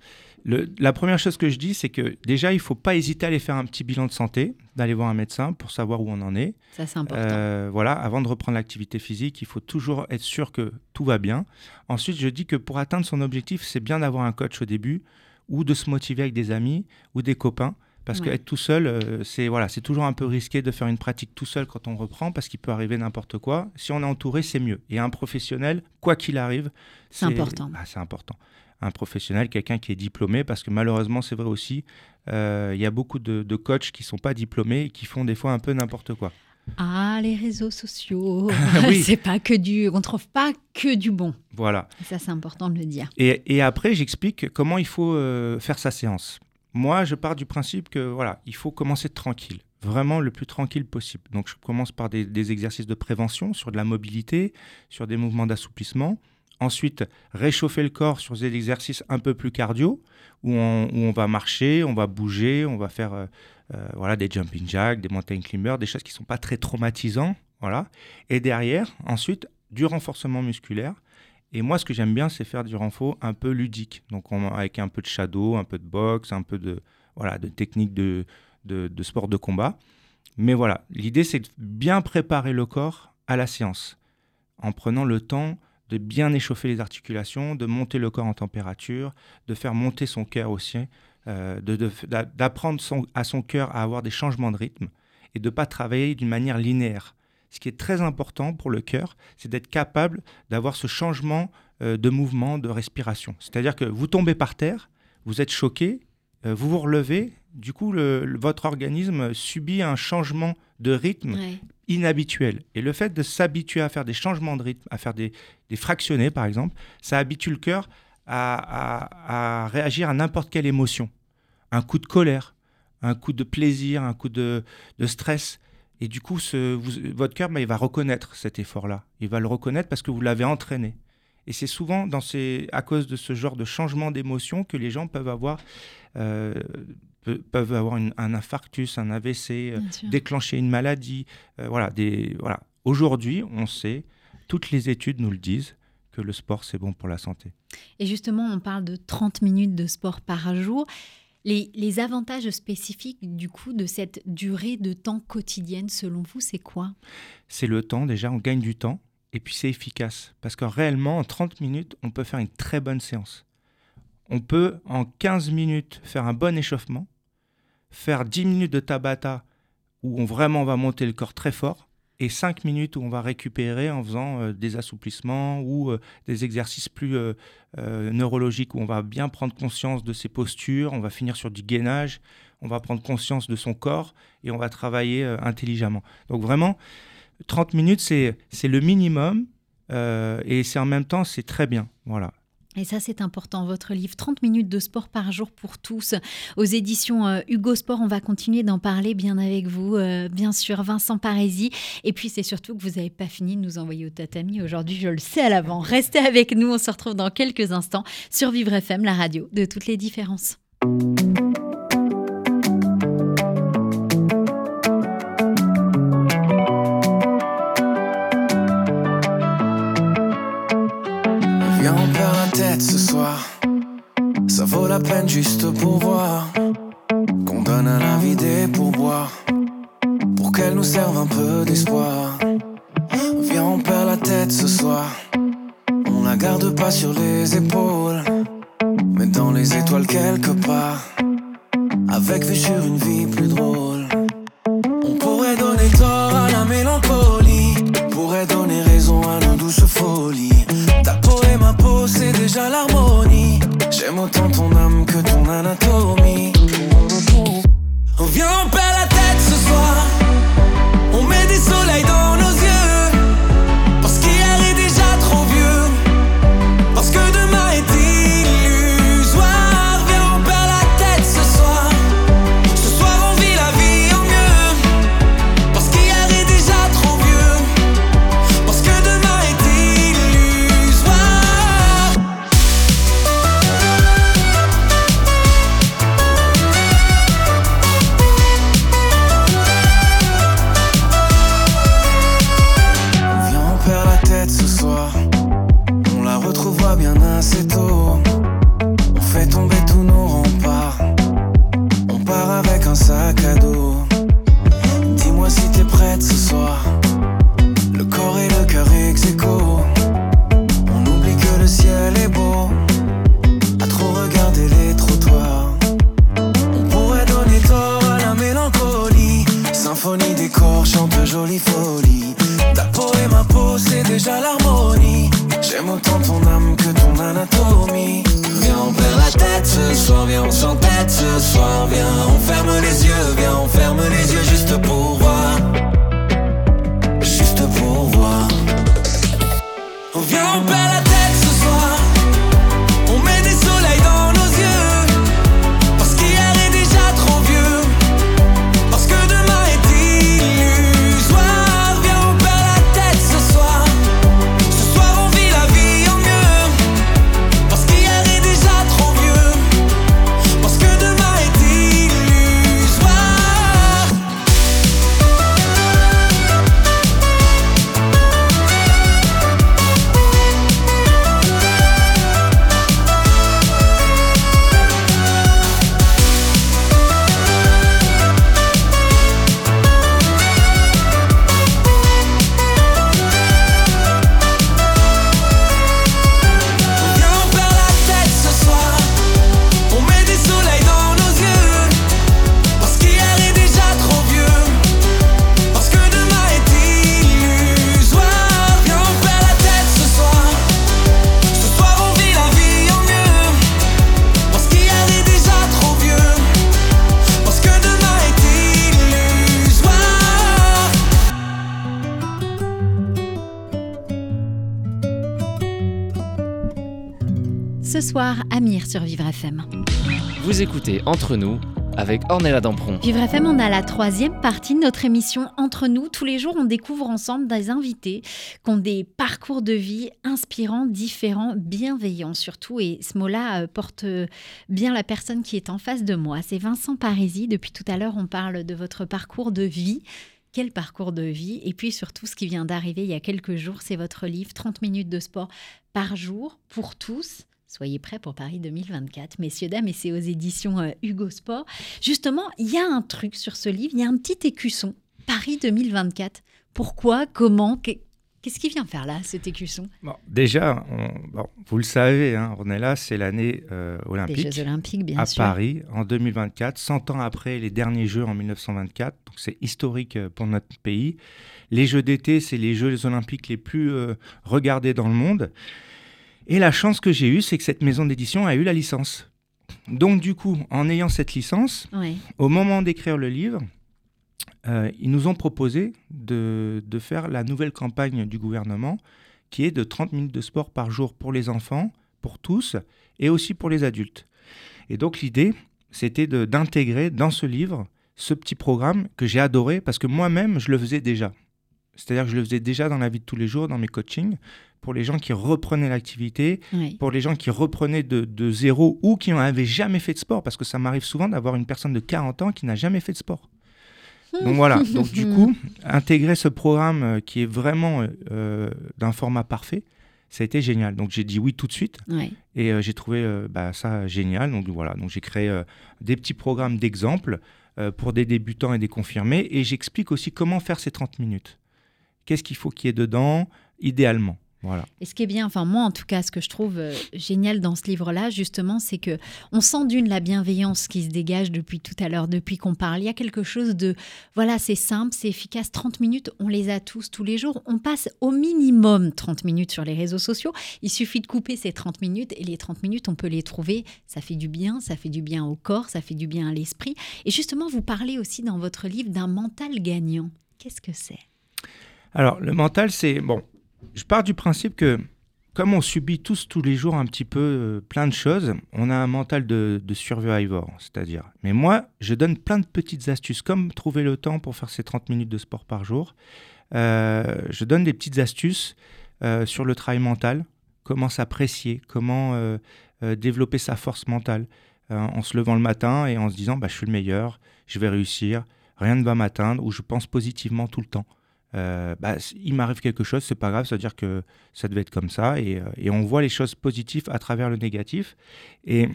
la première chose que je dis, c'est que déjà, il ne faut pas hésiter à aller faire un petit bilan de santé, d'aller voir un médecin pour savoir où on en est. Ça, c'est important. Euh, voilà, avant de reprendre l'activité physique, il faut toujours être sûr que tout va bien. Ensuite, je dis que pour atteindre son objectif, c'est bien d'avoir un coach au début ou de se motiver avec des amis ou des copains. Parce qu'être tout seul, euh, c'est voilà, c'est toujours un peu risqué de faire une pratique tout seul quand on reprend, parce qu'il peut arriver n'importe quoi. Si on est entouré, c'est mieux. Et un professionnel, quoi qu'il arrive, c'est important. C'est important un professionnel, quelqu'un qui est diplômé, parce que malheureusement, c'est vrai aussi, euh, il y a beaucoup de, de coachs qui sont pas diplômés et qui font des fois un peu n'importe quoi. Ah, les réseaux sociaux, c'est pas que du, on trouve pas que du bon. Voilà. ça, c'est important de le dire. Et, et après, j'explique comment il faut euh, faire sa séance. Moi, je pars du principe que voilà, il faut commencer tranquille, vraiment le plus tranquille possible. Donc, je commence par des, des exercices de prévention sur de la mobilité, sur des mouvements d'assouplissement. Ensuite, réchauffer le corps sur des exercices un peu plus cardio, où on, va marcher, on va bouger, on va faire euh, euh, voilà, des jumping jacks, des mountain climbers, des choses qui ne sont pas très traumatisants. Voilà. Et derrière, ensuite, du renforcement musculaire. Et moi, ce que j'aime bien, c'est faire du renfort un peu ludique. Donc, avec un peu de shadow, un peu de boxe, un peu de, voilà, de technique de, de, de sport de combat. Mais voilà, l'idée, c'est de bien préparer le corps à la séance en prenant le temps de bien échauffer les articulations, de monter le corps en température, de faire monter son cœur aussi, euh, d'apprendre à son cœur à avoir des changements de rythme et de ne pas travailler d'une manière linéaire. Ce qui est très important pour le cœur, c'est d'être capable d'avoir ce changement euh, de mouvement, de respiration. C'est-à-dire que vous tombez par terre, vous êtes choqué, euh, vous vous relevez, du coup, votre organisme subit un changement de rythme inhabituel. Et le fait de s'habituer à faire des changements de rythme, à faire des, fractionnés, par exemple, ça habitue le cœur à, réagir à n'importe quelle émotion. Un coup de colère, un coup de plaisir, un coup de, stress. Et du coup, votre cœur, bah, il va reconnaître cet effort-là. Il va le reconnaître parce que vous l'avez entraîné. Et c'est souvent dans ces, à cause de ce genre de changement d'émotion que les gens peuvent avoir euh, peuvent avoir un infarctus, un AVC, euh, déclencher une maladie. Euh, voilà, des, voilà. Aujourd'hui, on sait, toutes les études nous le disent, que le sport, c'est bon pour la santé. Et justement, on parle de 30 minutes de sport par jour. Les, les, avantages spécifiques du coup de cette durée de temps quotidienne, selon vous, c'est quoi? C'est le temps, déjà, on gagne du temps, et puis c'est efficace. Parce que réellement, en 30 minutes, on peut faire une très bonne séance on peut en 15 minutes faire un bon échauffement, faire 10 minutes de tabata où on vraiment va monter le corps très fort, et 5 minutes où on va récupérer en faisant euh, des assouplissements ou euh, des exercices plus euh, neurologiques où on va bien prendre conscience de ses postures, on va finir sur du gainage, on va prendre conscience de son corps et on va travailler intelligemment. Donc vraiment, 30 minutes, c'est le minimum et c'est en même temps, c'est très bien. Voilà. Et ça, c'est important. Votre livre 30 minutes de sport par jour pour tous aux éditions euh, Hugo Sport. On va continuer d'en parler bien avec vous, euh, bien sûr, Vincent Parisi. Et puis, c'est surtout que vous n'avez pas fini de nous envoyer au tatami aujourd'hui. Je le sais à l'avant. Restez avec nous. On se retrouve dans quelques instants sur Vivre FM, la radio de toutes les différences. Ça vaut la peine juste pour voir qu'on donne à la vie des pourboires pour qu'elle nous serve un peu d'espoir. Viens, on perd la tête ce soir. On la garde pas sur les épaules, mais dans les étoiles quelque part. Avec vue sur une vie plus drôle. On pourrait donner J'aime autant ton âme que ton anatomie. Ce soir. On la retrouvera bien assez tôt. Soir, Amir sur Vivre FM. Vous écoutez Entre nous avec Ornella Dampron. Vivre FM, on a la troisième partie de notre émission Entre nous. Tous les jours, on découvre ensemble des invités qui ont des parcours de vie inspirants, différents, bienveillants surtout. Et ce mot-là euh, porte euh, bien la personne qui est en face de moi. C'est Vincent Parisi. Depuis tout à l'heure, on parle de votre parcours de vie. Quel parcours de vie? Et puis surtout, ce qui vient d'arriver il y a quelques jours, c'est votre livre 30 minutes de sport par jour pour tous. Soyez prêts pour Paris 2024, messieurs, dames, et c'est aux éditions euh, Hugo Sport. Justement, il y a un truc sur ce livre, il y a un petit écusson, Paris 2024. Pourquoi Comment que- Qu'est-ce qui vient faire là, cet écusson? Bon, Déjà, bon, vous le savez, hein, on est là, c'est l'année euh, olympique. Les Jeux olympiques, bien à sûr. À Paris, en 2024, 100 ans après les derniers Jeux en 1924. Donc c'est historique euh, pour notre pays. Les Jeux d'été, c'est les Jeux olympiques les plus euh, regardés dans le monde. Et la chance que j'ai eue, c'est que cette maison d'édition a eu la licence. Donc du coup, en ayant cette licence, au moment d'écrire le livre, euh, ils nous ont proposé de, de, faire la nouvelle campagne du gouvernement qui est de 30 minutes de sport par jour pour les enfants, pour tous, et aussi pour les adultes. Et donc l'idée, c'était d'intégrer dans ce livre ce petit programme que j'ai adoré parce que moi-même, je le faisais déjà. C'est-à-dire que je le faisais déjà dans la vie de tous les jours, dans mes coachings, pour les gens qui reprenaient l'activité, oui. pour les gens qui reprenaient de, de zéro ou qui n'avaient jamais fait de sport, parce que ça m'arrive souvent d'avoir une personne de 40 ans qui n'a jamais fait de sport. Donc voilà, donc du coup, intégrer ce programme euh, qui est vraiment euh, d'un format parfait, ça a été génial. Donc j'ai dit oui tout de suite et euh, j'ai trouvé euh, bah, ça génial. Donc voilà, donc j'ai créé euh, des petits programmes d'exemple euh, pour des débutants et des confirmés et j'explique aussi comment faire ces 30 minutes. Qu'est-ce qu'il faut qu'il y ait dedans, idéalement. Voilà. Et ce qui est bien, enfin moi en tout cas, ce que je trouve euh, génial dans ce livre-là, justement, c'est que on sent d'une la bienveillance qui se dégage depuis tout à l'heure, depuis qu'on parle. Il y a quelque chose de, voilà, c'est simple, c'est efficace. 30 minutes, on les a tous tous les jours. On passe au minimum 30 minutes sur les réseaux sociaux. Il suffit de couper ces 30 minutes et les 30 minutes, on peut les trouver. Ça fait du bien, ça fait du bien au corps, ça fait du bien à l'esprit. Et justement, vous parlez aussi dans votre livre d'un mental gagnant. Qu'est-ce que c'est? Alors, le mental, c'est bon. Je pars du principe que, comme on subit tous tous les jours un petit peu euh, plein de choses, on a un mental de, survivor, c'est-à-dire. Mais moi, je donne plein de petites astuces, comme trouver le temps pour faire ces 30 minutes de sport par jour. Euh, je donne des petites astuces euh, sur le travail mental, comment s'apprécier, comment développer sa force mentale, en se levant le matin et en se disant bah, je suis le meilleur, je vais réussir, rien ne va m'atteindre, ou je pense positivement tout le temps. Euh, bah, il m'arrive quelque chose, c'est pas grave, c'est-à-dire que ça devait être comme ça, et, euh, et, on voit les choses positives à travers le négatif. Et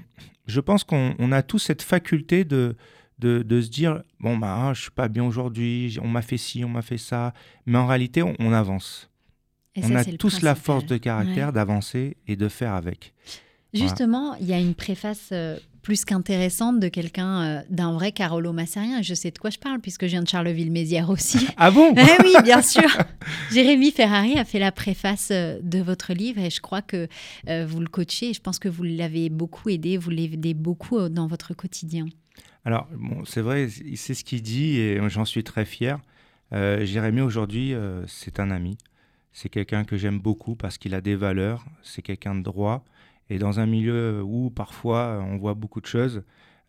je pense qu'on on a tous cette faculté de, de, de se dire bon, bah, ah, je suis pas bien aujourd'hui, on m'a fait ci, on m'a fait ça, mais en réalité, on, on avance. Et on ça, a tous la force de caractère Ouais. d'avancer et de faire avec. Justement, il y a une préface euh, plus qu'intéressante de quelqu'un, euh, d'un vrai Carolo Massarien. Et je sais de quoi je parle, puisque je viens de Charleville-Mézières aussi. Ah bon? Eh oui, bien sûr. Jérémy Ferrari a fait la préface euh, de votre livre et je crois que euh, vous le coachez et je pense que vous l'avez beaucoup aidé, vous l'aidez beaucoup dans votre quotidien. Alors, bon, c'est vrai, c'est ce qu'il dit et j'en suis très fier. Jérémy, aujourd'hui, c'est un ami. C'est quelqu'un que j'aime beaucoup parce qu'il a des valeurs. C'est quelqu'un de droit. Et dans un milieu où parfois on voit beaucoup de choses,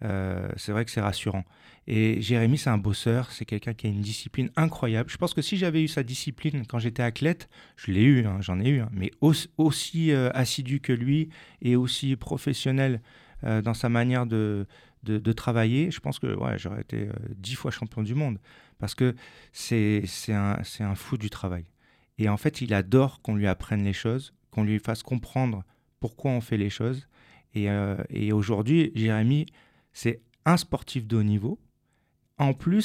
euh, c'est vrai que c'est rassurant. Et Jérémy, c'est un bosseur. C'est quelqu'un qui a une discipline incroyable. Je pense que si j'avais eu sa discipline quand j'étais athlète, je l'ai eu, hein, j'en ai eu, hein, mais aussi, euh, assidu que lui et aussi professionnel euh, dans sa manière de, de, travailler, je pense que ouais, j'aurais été euh, dix fois champion du monde. Parce que c'est un, un fou du travail. Et en fait, il adore qu'on lui apprenne les choses, qu'on lui fasse comprendre pourquoi on fait les choses. Et, euh, et aujourd'hui, Jérémy, c'est un sportif de haut niveau. En plus,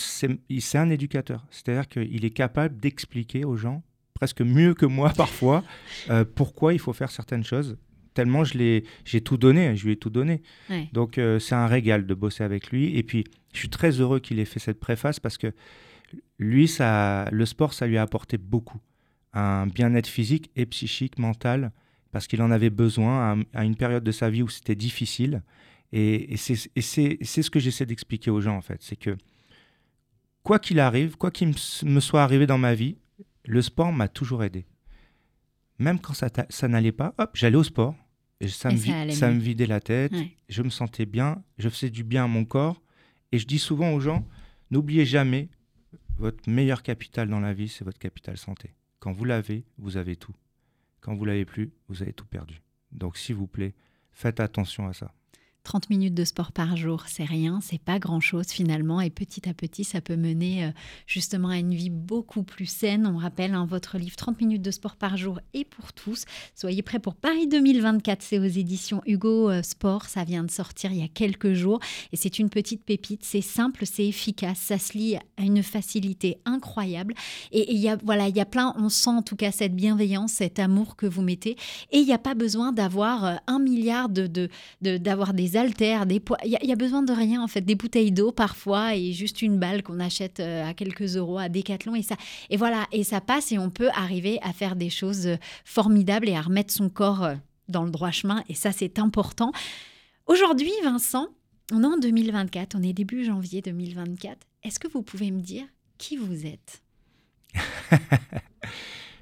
c'est un éducateur. C'est-à-dire qu'il est capable d'expliquer aux gens, presque mieux que moi parfois, euh, pourquoi il faut faire certaines choses tellement je j'ai tout donné, je lui ai tout donné. Ouais. Donc euh, c'est un régal de bosser avec lui. Et puis je suis très heureux qu'il ait fait cette préface parce que lui, ça, le sport, ça lui a apporté beaucoup. Un bien-être physique et psychique, mental, parce qu'il en avait besoin à, à, une période de sa vie où c'était difficile. Et, et c'est ce que j'essaie d'expliquer aux gens en fait. C'est que quoi qu'il arrive, quoi qu'il me soit arrivé dans ma vie, le sport m'a toujours aidé. Même quand ça, ça n'allait pas, hop, j'allais au sport. Et ça, Et me, ça, ça me, vidait la tête, Ouais. je me sentais bien, je faisais du bien à mon corps. Et je dis souvent aux gens, n'oubliez jamais, votre meilleur capital dans la vie, c'est votre capital santé. Quand vous l'avez, vous avez tout. Quand vous l'avez plus, vous avez tout perdu. Donc s'il vous plaît, faites attention à ça. 30 minutes de sport par jour, c'est rien, c'est pas grand-chose finalement, et petit à petit, ça peut mener euh, justement à une vie beaucoup plus saine. On rappelle hein, votre livre 30 minutes de sport par jour et pour tous. Soyez prêts pour Paris 2024, c'est aux éditions Hugo euh, Sport, ça vient de sortir il y a quelques jours, et c'est une petite pépite, c'est simple, c'est efficace, ça se lit à une facilité incroyable, et il y a, voilà, il y a plein, on sent en tout cas cette bienveillance, cet amour que vous mettez, et il n'y a pas besoin d'avoir euh, un milliard de, d'avoir des haltères, des poids. Il y, a besoin de rien en fait, des bouteilles d'eau parfois et juste une balle qu'on achète euh, à quelques euros à Decathlon et ça. Et voilà, et ça passe et on peut arriver à faire des choses euh, formidables et à remettre son corps euh, dans le droit chemin. Et ça, c'est important. Aujourd'hui, Vincent, on est en 2024, on est début janvier 2024. Est-ce que vous pouvez me dire qui vous êtes?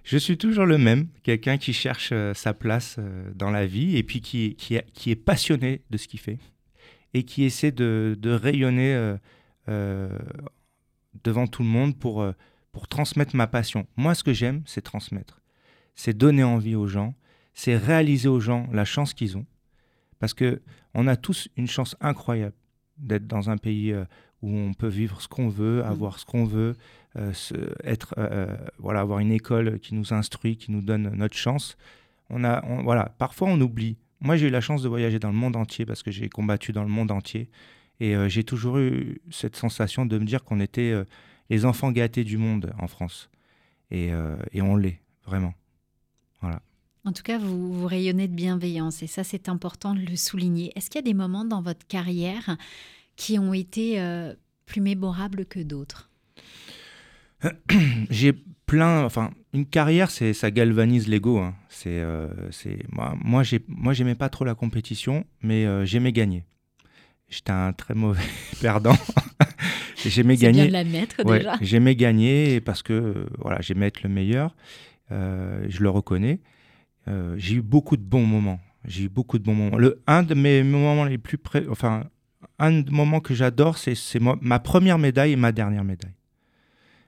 Je suis toujours le même, quelqu'un qui cherche euh, sa place euh, dans la vie et puis qui, est passionné de ce qu'il fait et qui essaie de, rayonner euh, devant tout le monde pour, pour transmettre ma passion. Moi, ce que j'aime, c'est transmettre. C'est donner envie aux gens, c'est réaliser aux gens la chance qu'ils ont. Parce que on a tous une chance incroyable d'être dans un pays où on peut vivre ce qu'on veut, mmh. avoir ce qu'on veut, euh, être, euh, euh, voilà, avoir une école qui nous instruit, qui nous donne notre chance. On a, voilà, parfois on oublie. Moi, j'ai eu la chance de voyager dans le monde entier parce que j'ai combattu dans le monde entier. Et j'ai toujours eu cette sensation de me dire qu'on était les enfants gâtés du monde en France. Et, et on l'est, vraiment. Voilà. En tout cas, vous, vous, rayonnez de bienveillance et ça, c'est important de le souligner. Est-ce qu'il y a des moments dans votre carrière qui ont été plus mémorables que d'autres j'ai plein, enfin, une carrière, c'est ça galvanise l'ego. Hein. C'est, euh, c'est moi, moi, j'ai, moi, j'aimais pas trop la compétition, mais euh, j'aimais gagner. J'étais un très mauvais perdant. j'aimais gagner. Bien de l'admettre déjà. J'aimais gagner parce que voilà, j'aimais être le meilleur. Euh, je le reconnais. j'ai eu beaucoup de bons moments. J'ai eu beaucoup de bons moments. Le, un de mes moments les plus près, enfin, un moment que j'adore, c'est, ma première médaille et ma dernière médaille.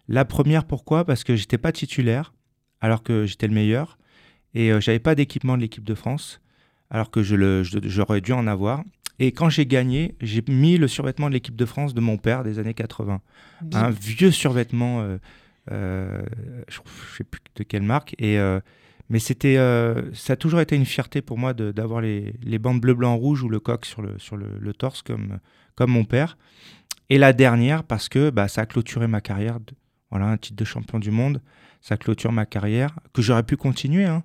La première, pourquoi? Parce que j'étais pas titulaire, alors que j'étais le meilleur, et euh, j'avais pas d'équipement de l'équipe de France, alors que j'aurais dû en avoir. Et quand j'ai gagné, j'ai mis le survêtement de l'équipe de France de mon père des années 80. Un vieux survêtement, euh, euh, je ne sais plus de quelle marque. Et, mais c'était, ça a toujours été une fierté pour moi d'avoir les, les, bandes bleu, blanc, rouge ou le coq sur le, le, torse comme, comme mon père. Et la dernière, parce que bah, ça a clôturé ma carrière voilà, un titre de champion du monde, ça clôture ma carrière, que j'aurais pu continuer. Hein.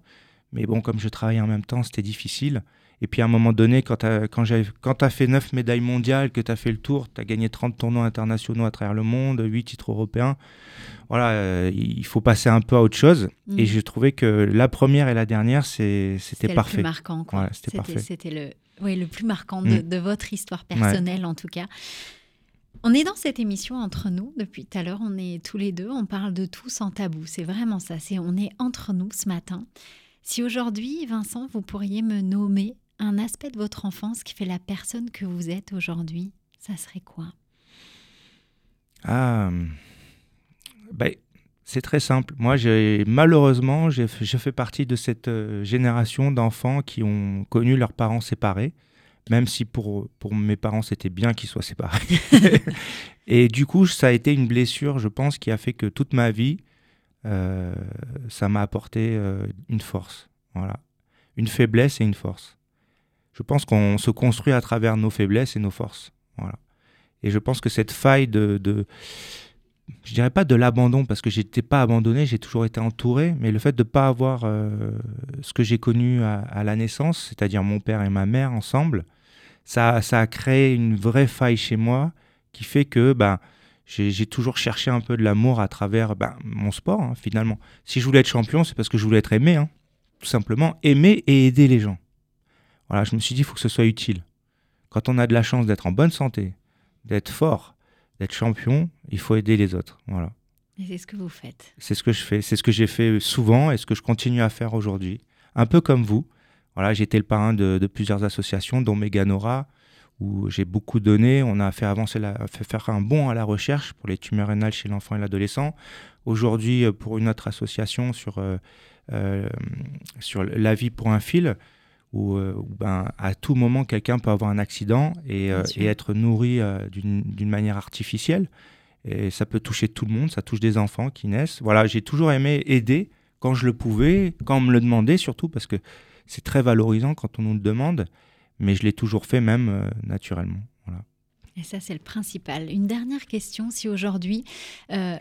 Mais bon, comme je travaillais en même temps, c'était difficile. Et puis à un moment donné, quand tu as, quand as fait 9 médailles mondiales, que tu as fait le tour, tu as gagné 30 tournois internationaux à travers le monde, 8 titres européens, voilà, euh, il faut passer un peu à autre chose. Mm. Et j'ai trouvé que la première et la dernière, c'était parfait. C'était le plus marquant. C'était le, oui, le plus marquant de, mm. votre histoire personnelle, en tout cas. On est dans cette émission entre nous depuis tout à l'heure. On est tous les deux. On parle de tout sans tabou. C'est vraiment ça. C'est on est entre nous ce matin. Si aujourd'hui, Vincent, vous pourriez me nommer un aspect de votre enfance qui fait la personne que vous êtes aujourd'hui, ça serait quoi? Ah, ben, c'est très simple. Moi, malheureusement, je fais partie de cette euh, génération d'enfants qui ont connu leurs parents séparés même si pour, pour mes parents c'était bien qu'ils soient séparés. et du coup, ça a été une blessure, je pense, qui a fait que toute ma vie, euh, ça m'a apporté euh, une force. Voilà. Une faiblesse et une force. Je pense qu'on se construit à travers nos faiblesses et nos forces. Voilà. Et je pense que cette faille de, je dirais pas de l'abandon parce que j'étais pas abandonné, j'ai toujours été entouré, mais le fait de pas avoir euh, ce que j'ai connu à, la naissance, c'est-à-dire mon père et ma mère ensemble, ça, ça a créé une vraie faille chez moi qui fait que ben, j'ai toujours cherché un peu de l'amour à travers ben, mon sport hein, finalement. Si je voulais être champion, c'est parce que je voulais être aimé, hein, tout simplement, aimer et aider les gens. Voilà, je me suis dit, il faut que ce soit utile. Quand on a de la chance d'être en bonne santé, d'être fort, d'être champion, il faut aider les autres. Voilà. Et c'est ce que vous faites. C'est ce que je fais. C'est ce que j'ai fait souvent et ce que je continue à faire aujourd'hui. Un peu comme vous. Voilà, j'ai été le parrain de, plusieurs associations, dont Meganora, où j'ai beaucoup donné. On a fait avancer, la, fait faire un bond à la recherche pour les tumeurs rénales chez l'enfant et l'adolescent. Aujourd'hui, euh, pour une autre association sur, euh, euh, sur la vie pour un fil, où, euh, où, ben, à tout moment quelqu'un peut avoir un accident et, euh, et être nourri euh, d'une d'une manière artificielle. Et ça peut toucher tout le monde, ça touche des enfants qui naissent. Voilà, j'ai toujours aimé aider quand je le pouvais, quand on me le demandait surtout, parce que c'est très valorisant quand on nous le demande, mais je l'ai toujours fait même euh, naturellement. Voilà. Et ça, c'est le principal. Une dernière question, si aujourd'hui, euh,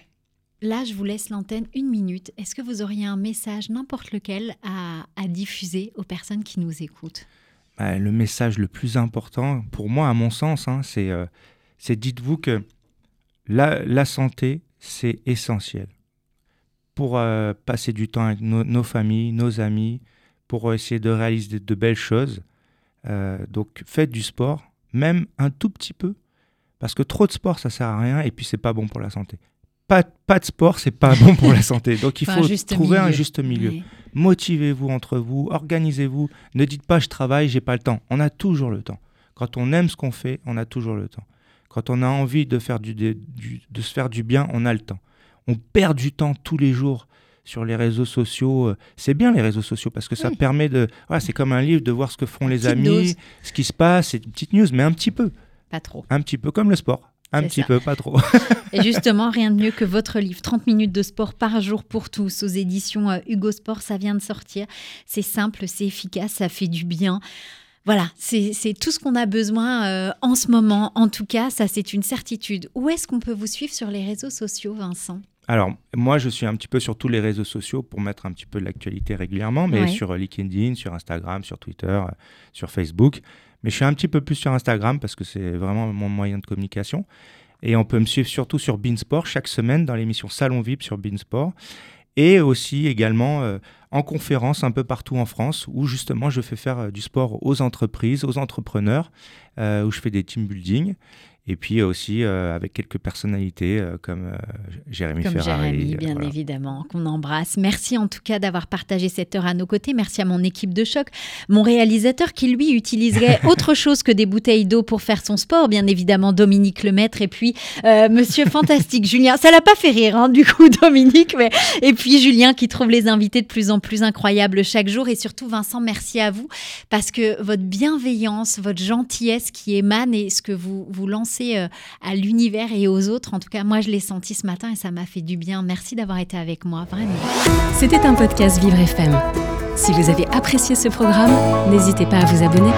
là, je vous laisse l'antenne une minute, est-ce que vous auriez un message, n'importe lequel, à, diffuser aux personnes qui nous écoutent? Bah, le message le plus important, pour moi, à mon sens, hein, c'est euh, c'est dites-vous que la, santé, c'est essentiel. Pour euh, passer du temps avec nos, familles, nos amis, pour essayer de réaliser de, de belles choses. Euh, donc faites du sport, même un tout petit peu, parce que trop de sport, ça sert à rien, et puis c'est pas bon pour la santé. Pas, pas de sport, c'est pas bon pour la santé. Donc il Enfin, faut trouver un juste milieu motivez-vous entre vous, organisez-vous. Ne dites pas je travaille, j'ai pas le temps. On a toujours le temps. Quand on aime ce qu'on fait, on a toujours le temps. Quand on a envie de, faire du, de, du- de se faire du bien, on a le temps. On perd du temps tous les jours sur les réseaux sociaux. Euh, C'est bien les réseaux sociaux parce que ça Oui. permet de. Voilà, c'est comme un livre de voir ce que font les amis, ce qui se passe, c'est une petite news, mais un petit peu. Pas trop. Un petit peu comme le sport. Un petit ça. peu, pas trop. Et justement, rien de mieux que votre livre 30 minutes de sport par jour pour tous aux éditions euh, Hugo Sport. Ça vient de sortir. C'est simple, c'est efficace, ça fait du bien. Voilà, c'est tout ce qu'on a besoin euh, en ce moment. En tout cas, ça c'est une certitude. Où est-ce qu'on peut vous suivre sur les réseaux sociaux, Vincent? Alors, moi, je suis un petit peu sur tous les réseaux sociaux pour mettre un petit peu de l'actualité régulièrement, mais Ouais. sur euh, LinkedIn, sur Instagram, sur Twitter, sur Facebook. Mais je suis un petit peu plus sur Instagram parce que c'est vraiment mon moyen de communication. Et on peut me suivre surtout sur Beansport chaque semaine dans l'émission Salon VIP sur Beansport. Et aussi également euh, en conférence un peu partout en France où justement je fais faire euh, du sport aux entreprises, aux entrepreneurs, euh, où je fais des team building. Et puis aussi euh, avec quelques personnalités euh, comme euh, Jérémy Comme Ferrari. Jérémy, euh, bien voilà. évidemment, qu'on embrasse. Merci en tout cas d'avoir partagé cette heure à nos côtés. Merci à mon équipe de choc, mon réalisateur qui lui utiliserait autre chose que des bouteilles d'eau pour faire son sport, bien évidemment Dominique Lemaître et puis euh, Monsieur Fantastique Julien. Ça l'a pas fait rire hein, du coup Dominique, mais et puis Julien qui trouve les invités de plus en plus incroyables chaque jour et surtout Vincent, merci à vous parce que votre bienveillance, votre gentillesse qui émane et ce que vous vous lancez euh, à l'univers et aux autres. En tout cas, moi, je l'ai senti ce matin et ça m'a fait du bien. Merci d'avoir été avec moi, vraiment. C'était un podcast Vivre FM. Si vous avez apprécié ce programme, n'hésitez pas à vous abonner.